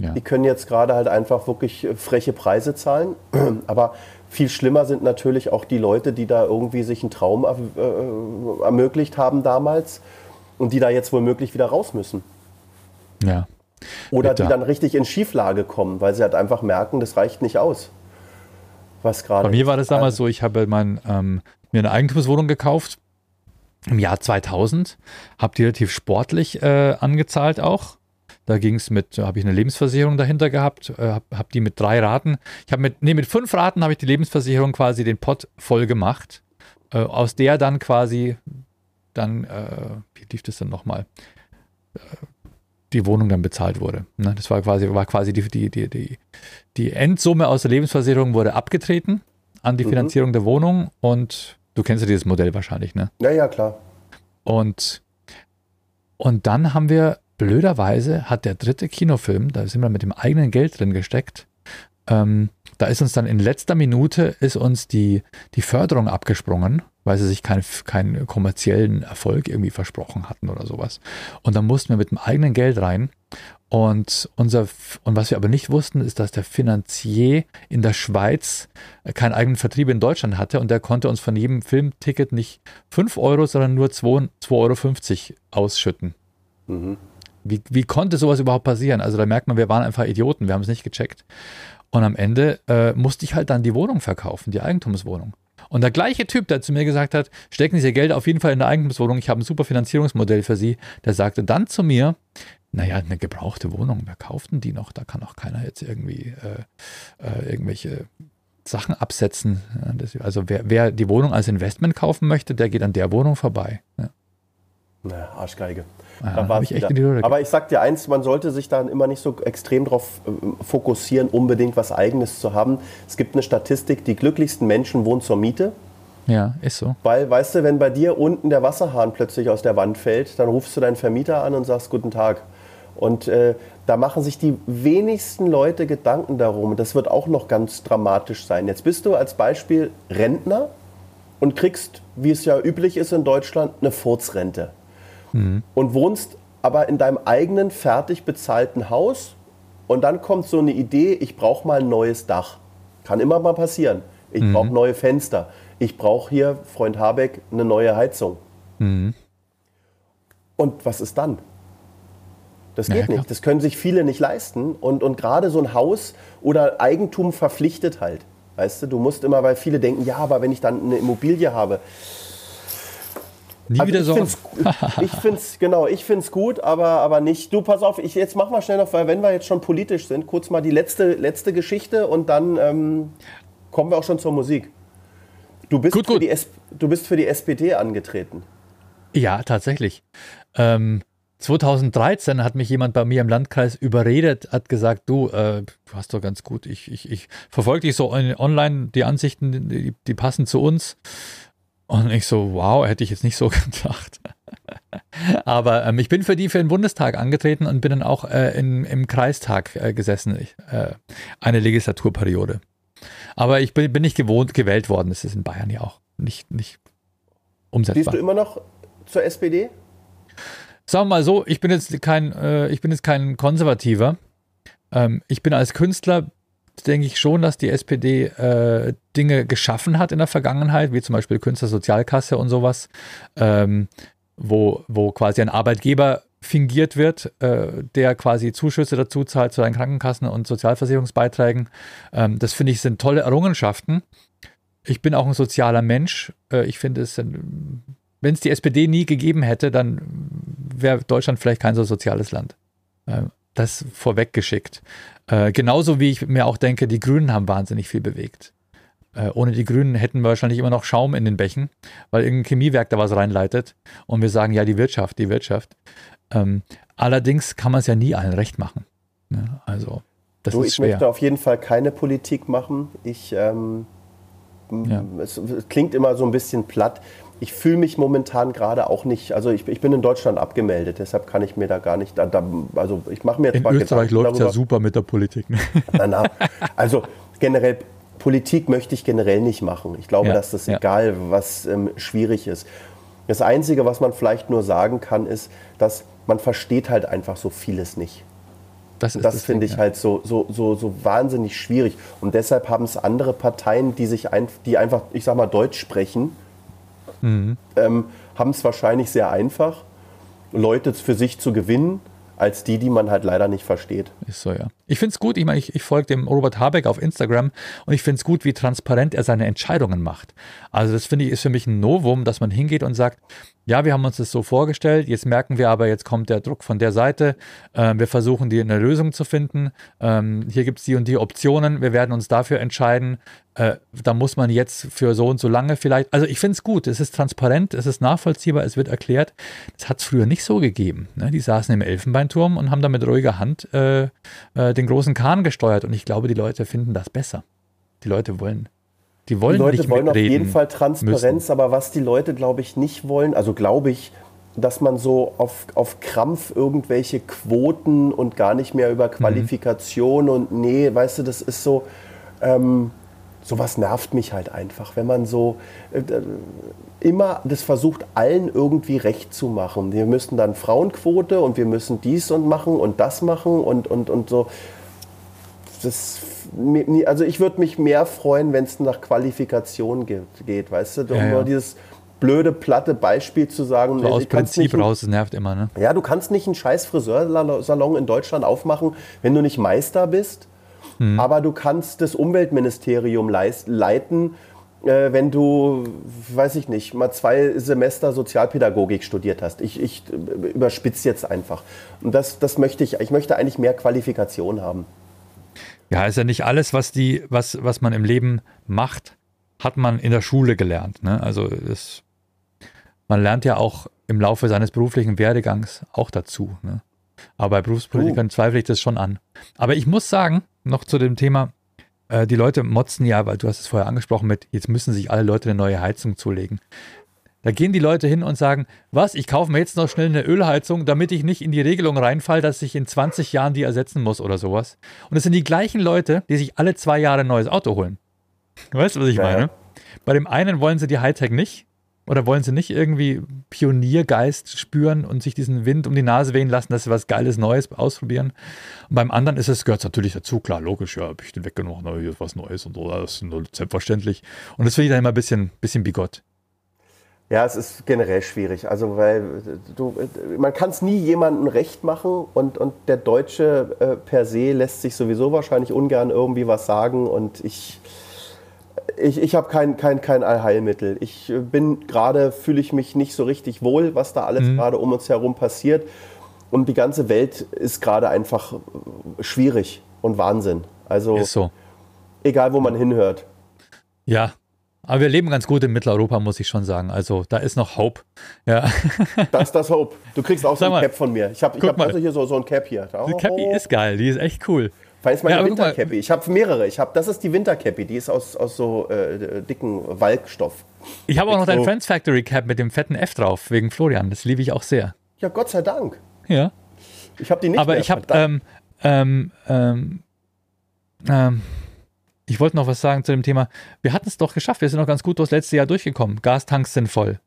Ja. Die können jetzt gerade halt einfach wirklich äh, freche Preise zahlen. Aber viel schlimmer sind natürlich auch die Leute, die da irgendwie sich einen Traum äh, äh, ermöglicht haben damals und die da jetzt womöglich wieder raus müssen. Ja. Oder Bitter. die dann richtig in Schieflage kommen, weil sie halt einfach merken, das reicht nicht aus. Was gerade Bei mir war das damals so, ich habe mein, ähm, mir eine Eigentumswohnung gekauft im Jahr 2000, habe die relativ sportlich äh, angezahlt auch. Da ging es mit, habe ich eine Lebensversicherung dahinter gehabt, äh, habe hab die mit drei Raten, ich habe mit, nee, mit fünf Raten habe ich die Lebensversicherung quasi den Pott voll gemacht, äh, aus der dann quasi, dann, äh, wie lief das dann nochmal, äh, die Wohnung dann bezahlt wurde. Ne? Das war quasi, war quasi die, die, die, die, die Endsumme aus der Lebensversicherung wurde abgetreten an die mhm. Finanzierung der Wohnung und du kennst ja dieses Modell wahrscheinlich, ne? Ja, ja, klar. Und, und dann haben wir blöderweise hat der dritte Kinofilm, da sind wir mit dem eigenen Geld drin gesteckt, ähm, da ist uns dann in letzter Minute ist uns die, die Förderung abgesprungen, weil sie sich keinen kein kommerziellen Erfolg irgendwie versprochen hatten oder sowas. Und dann mussten wir mit dem eigenen Geld rein. Und, unser, und was wir aber nicht wussten, ist, dass der Finanzier in der Schweiz keinen eigenen Vertrieb in Deutschland hatte und der konnte uns von jedem Filmticket nicht 5 Euro, sondern nur 2,50 Euro ausschütten. Mhm. Wie, wie konnte sowas überhaupt passieren? Also da merkt man, wir waren einfach Idioten, wir haben es nicht gecheckt. Und am Ende äh, musste ich halt dann die Wohnung verkaufen, die Eigentumswohnung. Und der gleiche Typ, der zu mir gesagt hat, stecken Sie Ihr Geld auf jeden Fall in eine Eigentumswohnung, ich habe ein super Finanzierungsmodell für Sie, der sagte dann zu mir, naja, eine gebrauchte Wohnung, wer kauft denn die noch? Da kann auch keiner jetzt irgendwie äh, äh, irgendwelche Sachen absetzen. Also wer, wer, die Wohnung als Investment kaufen möchte, der geht an der Wohnung vorbei. Ja. Na, Arschgeige. Ja, ich echt Aber ich sag dir eins, man sollte sich dann immer nicht so extrem darauf äh, fokussieren, unbedingt was Eigenes zu haben. Es gibt eine Statistik, die glücklichsten Menschen wohnen zur Miete. Ja, ist so. Weil, weißt du, wenn bei dir unten der Wasserhahn plötzlich aus der Wand fällt, dann rufst du deinen Vermieter an und sagst Guten Tag. Und äh, da machen sich die wenigsten Leute Gedanken darum. Das wird auch noch ganz dramatisch sein. Jetzt bist du als Beispiel Rentner und kriegst, wie es ja üblich ist in Deutschland, eine Furzrente mhm. und wohnst aber in deinem eigenen fertig bezahlten Haus und dann kommt so eine Idee, ich brauche mal ein neues Dach. Kann immer mal passieren. Ich mhm. brauche neue Fenster. Ich brauche hier, Freund Habeck, eine neue Heizung. Mhm. Und was ist dann? Das geht ja, nicht. Das können sich viele nicht leisten. Und, und gerade so ein Haus oder Eigentum verpflichtet halt. Weißt du, du musst immer, weil viele denken, ja, aber wenn ich dann eine Immobilie habe, Nie also wieder so. ich finde es, genau, ich finde es gut, aber, aber nicht. Du, pass auf, ich, jetzt mach mal schnell noch, weil wenn wir jetzt schon politisch sind, kurz mal die letzte, letzte Geschichte und dann ähm, kommen wir auch schon zur Musik. Du bist, gut, für, gut. Die du bist für die SPD angetreten. Ja, tatsächlich. Ähm, 2013 hat mich jemand bei mir im Landkreis überredet, hat gesagt, du, äh, du hast doch ganz gut, ich, ich, ich verfolge dich so online, die Ansichten, die, die passen zu uns. Und ich so, wow, hätte ich jetzt nicht so gedacht. Aber ähm, ich bin für die für den Bundestag angetreten und bin dann auch äh, in, im Kreistag äh, gesessen, ich, äh, eine Legislaturperiode. Aber ich bin, bin nicht gewohnt, gewählt worden. Das ist in Bayern ja auch nicht, nicht umsetzbar. Siehst du immer noch zur SPD? Sagen wir mal so, ich bin jetzt kein, äh, ich bin jetzt kein Konservativer. Ähm, ich bin als Künstler denke ich schon, dass die SPD äh, Dinge geschaffen hat in der Vergangenheit, wie zum Beispiel Künstlersozialkasse und sowas, ähm, wo, wo quasi ein Arbeitgeber fingiert wird, äh, der quasi Zuschüsse dazu zahlt zu seinen Krankenkassen und Sozialversicherungsbeiträgen. Ähm, das finde ich sind tolle Errungenschaften. Ich bin auch ein sozialer Mensch. Äh, ich finde es, wenn es die SPD nie gegeben hätte, dann wäre Deutschland vielleicht kein so soziales Land. Äh, das vorweggeschickt. Äh, genauso wie ich mir auch denke, die Grünen haben wahnsinnig viel bewegt. Äh, ohne die Grünen hätten wir wahrscheinlich immer noch Schaum in den Bächen, weil irgendein Chemiewerk da was reinleitet und wir sagen, ja, die Wirtschaft, die Wirtschaft. Ähm, allerdings kann man es ja nie allen recht machen. Ne? Also, das du, ist ich schwer. möchte auf jeden Fall keine Politik machen. Ich, ähm, ja. es, es klingt immer so ein bisschen platt ich fühle mich momentan gerade auch nicht, also ich, ich, bin in Deutschland abgemeldet, deshalb kann ich mir da gar nicht, also ich mache mir jetzt in mal Österreich läuft es ja super mit der Politik. Ne? Na, na, also generell, Politik möchte ich generell nicht machen. Ich glaube, ja, dass das ja. egal, was ähm, schwierig ist. Das Einzige, was man vielleicht nur sagen kann, ist, dass man versteht halt einfach so vieles nicht. Das, das, das finde ich ja. halt so, so, so, so wahnsinnig schwierig. Und deshalb haben es andere Parteien, die sich ein, die einfach, ich sag mal, Deutsch sprechen, mhm. ähm, haben es wahrscheinlich sehr einfach, Leute für sich zu gewinnen, als die, die man halt leider nicht versteht. Ist so, ja. Ich finde es gut, ich meine, ich, ich folge dem Robert Habeck auf Instagram und ich finde es gut, wie transparent er seine Entscheidungen macht. Also das finde ich ist für mich ein Novum, dass man hingeht und sagt, ja, wir haben uns das so vorgestellt, jetzt merken wir aber, jetzt kommt der Druck von der Seite, äh, wir versuchen die eine Lösung zu finden, ähm, hier gibt es die und die Optionen, wir werden uns dafür entscheiden, äh, da muss man jetzt für so und so lange vielleicht, also ich finde es gut, es ist transparent, es ist nachvollziehbar, es wird erklärt, das hat es früher nicht so gegeben. Ne? Die saßen im Elfenbeinturm und haben da mit ruhiger Hand äh, äh, den großen Kahn gesteuert. Und ich glaube, die Leute finden das besser. Die Leute wollen die wollen, die Leute nicht wollen auf jeden Fall müssen. Transparenz, aber was die Leute, glaube ich, nicht wollen, also glaube ich, dass man so auf, auf Krampf irgendwelche Quoten und gar nicht mehr über Qualifikation und nee, weißt du, das ist so, ähm, sowas nervt mich halt einfach, wenn man so äh, immer das versucht, allen irgendwie recht zu machen. Wir müssen dann Frauenquote und wir müssen dies und machen und das machen und, und, und so. Das also ich würde mich mehr freuen, wenn es nach Qualifikation geht, weißt du? Um Ja, ja. nur dieses blöde, platte Beispiel zu sagen. So nee, aus Prinzip nicht, raus, das nervt immer, ne? Ja, du kannst nicht einen scheiß Friseursalon in Deutschland aufmachen, wenn du nicht Meister bist. Hm. Aber du kannst das Umweltministerium leist- leiten, äh, wenn du, weiß ich nicht, mal zwei Semester Sozialpädagogik studiert hast. Ich, ich äh, überspitze jetzt einfach. Und das, das möchte ich. Ich möchte eigentlich mehr Qualifikation haben. Ja, ist ja nicht alles, was die, was, was man im Leben macht, hat man in der Schule gelernt. Ne? Also es, man lernt ja auch im Laufe seines beruflichen Werdegangs auch dazu. Ne? Aber bei Berufspolitikern zweifle ich das schon an. Aber ich muss sagen, noch zu dem Thema, äh, die Leute motzen ja, weil du hast es vorher angesprochen mit, jetzt müssen sich alle Leute eine neue Heizung zulegen. Da gehen die Leute hin und sagen, was, ich kaufe mir jetzt noch schnell eine Ölheizung, damit ich nicht in die Regelung reinfall, dass ich in 20 Jahren die ersetzen muss oder sowas. Und es sind die gleichen Leute, die sich alle zwei Jahre ein neues Auto holen. Weißt du, was ich Ja, meine? Bei dem einen wollen sie die Hightech nicht oder wollen sie nicht irgendwie Pioniergeist spüren und sich diesen Wind um die Nase wehen lassen, dass sie was Geiles Neues ausprobieren. Und beim anderen ist es, gehört natürlich dazu, klar, logisch, ja, hab ich den weggenommen, na, hier ist was Neues und so, das ist nur selbstverständlich. Und das finde ich dann immer ein bisschen, bisschen bigott. Ja, es ist generell schwierig. Also, weil du, man kann es nie jemandem recht machen und, und der Deutsche äh, per se lässt sich sowieso wahrscheinlich ungern irgendwie was sagen und ich, ich, ich habe kein, kein, kein Allheilmittel. Ich äh, bin gerade, fühle ich mich nicht so richtig wohl, was da alles gerade um uns herum passiert. Und die ganze Welt ist gerade einfach äh, schwierig und Wahnsinn. Also, so. egal wo man hinhört. Ja. Aber wir leben ganz gut in Mitteleuropa, muss ich schon sagen. Also da ist noch Hope. Ja. Das ist das Hope. Du kriegst auch so Sag ein mal. Cap von mir. Ich habe ich hab also hier so, so ein Cap hier. Die Cappy ist geil, die ist echt cool. Das ist meine Ja. Wintercappy. Ich habe mehrere. Ich hab, das ist die Wintercappy. Die ist aus, aus so äh, dicken Walkstoff. Ich habe auch noch dein So. Friends Factory Cap mit dem fetten F drauf, wegen Florian. Das liebe ich auch sehr. Ja, Gott sei Dank. Ja. Ich habe die nicht Aber mehr. ich habe, ähm, ähm, ähm, ähm, ich wollte noch was sagen zu dem Thema. Wir hatten es doch geschafft. Wir sind noch ganz gut durchs letzte Jahr durchgekommen. Gastanks sind voll.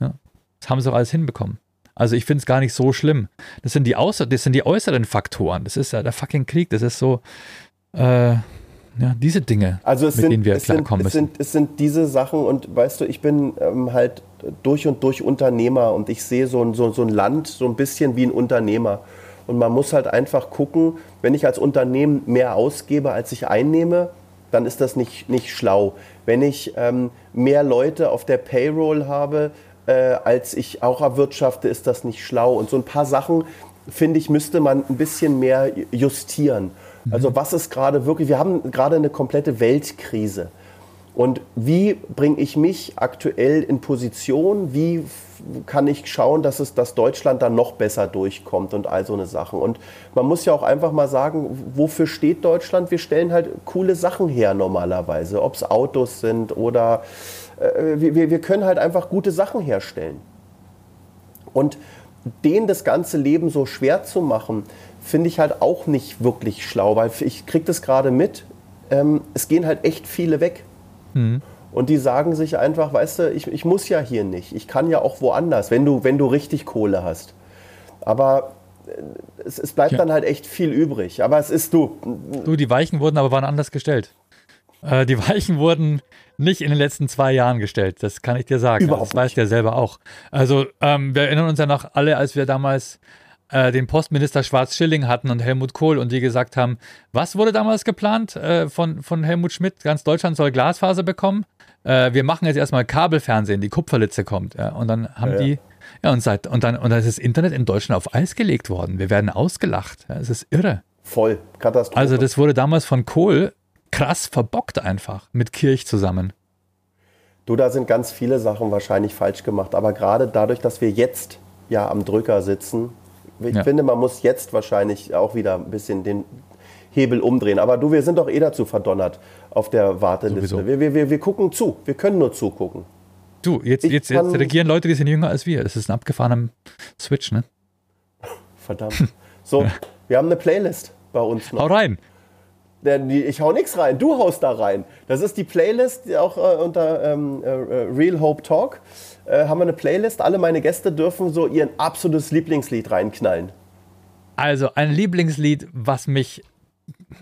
Ja. Das haben sie auch alles hinbekommen. Also ich finde es gar nicht so schlimm. Das sind die Außer das sind die äußeren Faktoren. Das ist ja der fucking Krieg. Das ist so, äh, ja, diese Dinge, also mit sind, denen wir klarkommen es, müssen. sind, es sind diese Sachen und weißt du, ich bin ähm, halt durch und durch Unternehmer und ich sehe so ein, so, so ein Land so ein bisschen wie ein Unternehmer. Und man muss halt einfach gucken, wenn ich als Unternehmen mehr ausgebe, als ich einnehme, dann ist das nicht, nicht schlau. Wenn ich ähm, mehr Leute auf der Payroll habe, äh, als ich auch erwirtschafte, ist das nicht schlau. Und so ein paar Sachen, finde ich, müsste man ein bisschen mehr justieren. Also was ist gerade wirklich, wir haben gerade eine komplette Weltkrise. Und wie bringe ich mich aktuell in Position? Wie kann ich schauen, dass, es, dass Deutschland dann noch besser durchkommt und all so eine Sachen? Und man muss ja auch einfach mal sagen, wofür steht Deutschland? Wir stellen halt coole Sachen her normalerweise, ob es Autos sind oder äh, wir, wir können halt einfach gute Sachen herstellen. Und denen das ganze Leben so schwer zu machen, finde ich halt auch nicht wirklich schlau, weil ich kriege das gerade mit. Ähm, es gehen halt echt viele weg. Und die sagen sich einfach, weißt du, ich, ich muss ja hier nicht. Ich kann ja auch woanders, wenn du, wenn du richtig Kohle hast. Aber äh, es, es bleibt Ja. dann halt echt viel übrig. Aber es ist du. Du, die Weichen wurden aber waren anders gestellt. Äh, die Weichen wurden nicht in den letzten zwei Jahren gestellt, das kann ich dir sagen. Überhaupt das weißt du ja selber auch. Also, ähm, wir erinnern uns ja noch alle, als wir damals äh, den Postminister Schwarz-Schilling hatten und Helmut Kohl und die gesagt haben, was wurde damals geplant äh, von, von Helmut Schmidt? Ganz Deutschland soll Glasfaser bekommen. Äh, wir machen jetzt erstmal Kabelfernsehen, die Kupferlitze kommt. Ja, und dann haben Ja, die Ja, und, seit, und, dann, und dann ist das Internet in Deutschland auf Eis gelegt worden. Wir werden ausgelacht. Ja, es ist irre. Voll, Katastrophe. Also das wurde damals von Kohl krass verbockt einfach mit Kirch zusammen. Du, da sind ganz viele Sachen wahrscheinlich falsch gemacht. Aber gerade dadurch, dass wir jetzt ja am Drücker sitzen, ich ja. finde, man muss jetzt wahrscheinlich auch wieder ein bisschen den Hebel umdrehen. Aber du, wir sind doch eh dazu verdonnert auf der Warteliste. Wir, wir, wir, wir gucken zu. Wir können nur zugucken. Du, jetzt, jetzt, jetzt regieren Leute, die sind jünger als wir. Das ist ein abgefahrener Switch, ne? Verdammt. So, wir haben eine Playlist bei uns noch. Hau rein. Ich hau nichts rein, du haust da rein. Das ist die Playlist, die auch äh, unter ähm, äh, Real Hope Talk äh, haben wir eine Playlist. Alle meine Gäste dürfen so ihr absolutes Lieblingslied reinknallen. Also ein Lieblingslied, was mich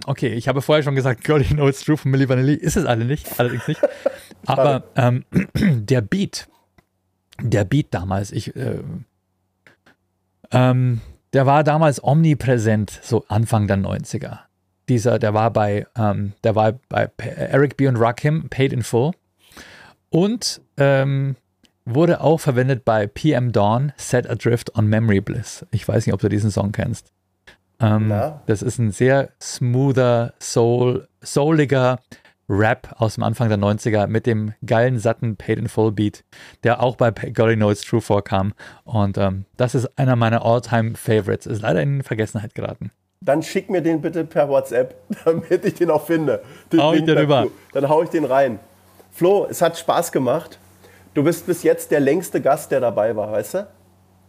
okay, ich habe vorher schon gesagt, Girl, you know it's true von Milli Vanilli. Ist es alle nicht, allerdings nicht. Aber ähm, der Beat, der Beat damals, ich, äh, ähm, der war damals omnipräsent, so Anfang der 90er dieser, der war bei, ähm, der war bei Eric B. und Rakim, Paid in Full. Und ähm, wurde auch verwendet bei PM Dawn, Set Adrift on Memory Bliss. Ich weiß nicht, ob du diesen Song kennst. Ähm, das ist ein sehr smoother, soul, souliger Rap aus dem Anfang der 90er mit dem geilen, satten Paid in Full Beat, der auch bei Golly Know It's True vorkam. Und ähm, das ist einer meiner All-Time Favorites. Ist leider in Vergessenheit geraten dann schick mir den bitte per WhatsApp, damit ich den auch finde. Den hau ich den rüber. Dann hau ich den rein. Flo, es hat Spaß gemacht. Du bist bis jetzt der längste Gast, der dabei war, weißt du?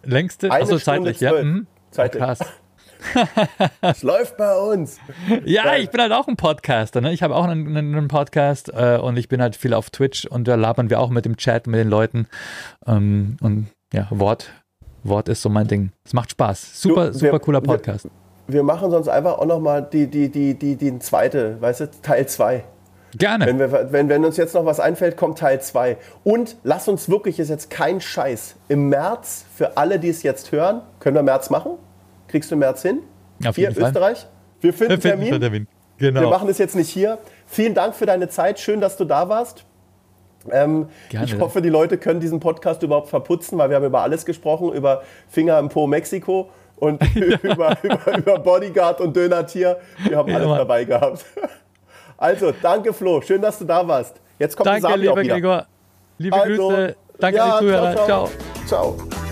Längste? Achso, zeitlich, ja. Mhm. Zeitlich. krass. es läuft bei uns. Ja, ich bin halt auch ein Podcaster. Ne? Ich habe auch einen, einen Podcast äh, und ich bin halt viel auf Twitch und da labern wir auch mit dem Chat, mit den Leuten. Ähm, und ja, Wort, Wort ist so mein Ding. Es macht Spaß. Super, du, super cooler Podcast. Wir, wir machen sonst einfach auch nochmal die, die, die, die, die zweite, weißt du, Teil 2. Gerne. Wenn, wir, wenn, wenn uns jetzt noch was einfällt, kommt Teil 2. Und lass uns wirklich, ist jetzt kein Scheiß, im März, für alle, die es jetzt hören, können wir März machen? Kriegst du März hin? Auf hier, Österreich? Wir finden, wir finden Termin. Termin. Genau. Wir machen es jetzt nicht hier. Vielen Dank für deine Zeit. Schön, dass du da warst. Ähm, ich hoffe, die Leute können diesen Podcast überhaupt verputzen, weil wir haben über alles gesprochen, über Finger im Po Mexiko und über, über, über, Bodyguard und Dönertier. Wir haben ja, alles Mann. dabei gehabt. Also, danke Flo, schön, dass du da warst. Jetzt kommt danke, Sabi lieber Gregor. Liebe also, Grüße, danke ja, Zuhörer. ciao. ciao. ciao.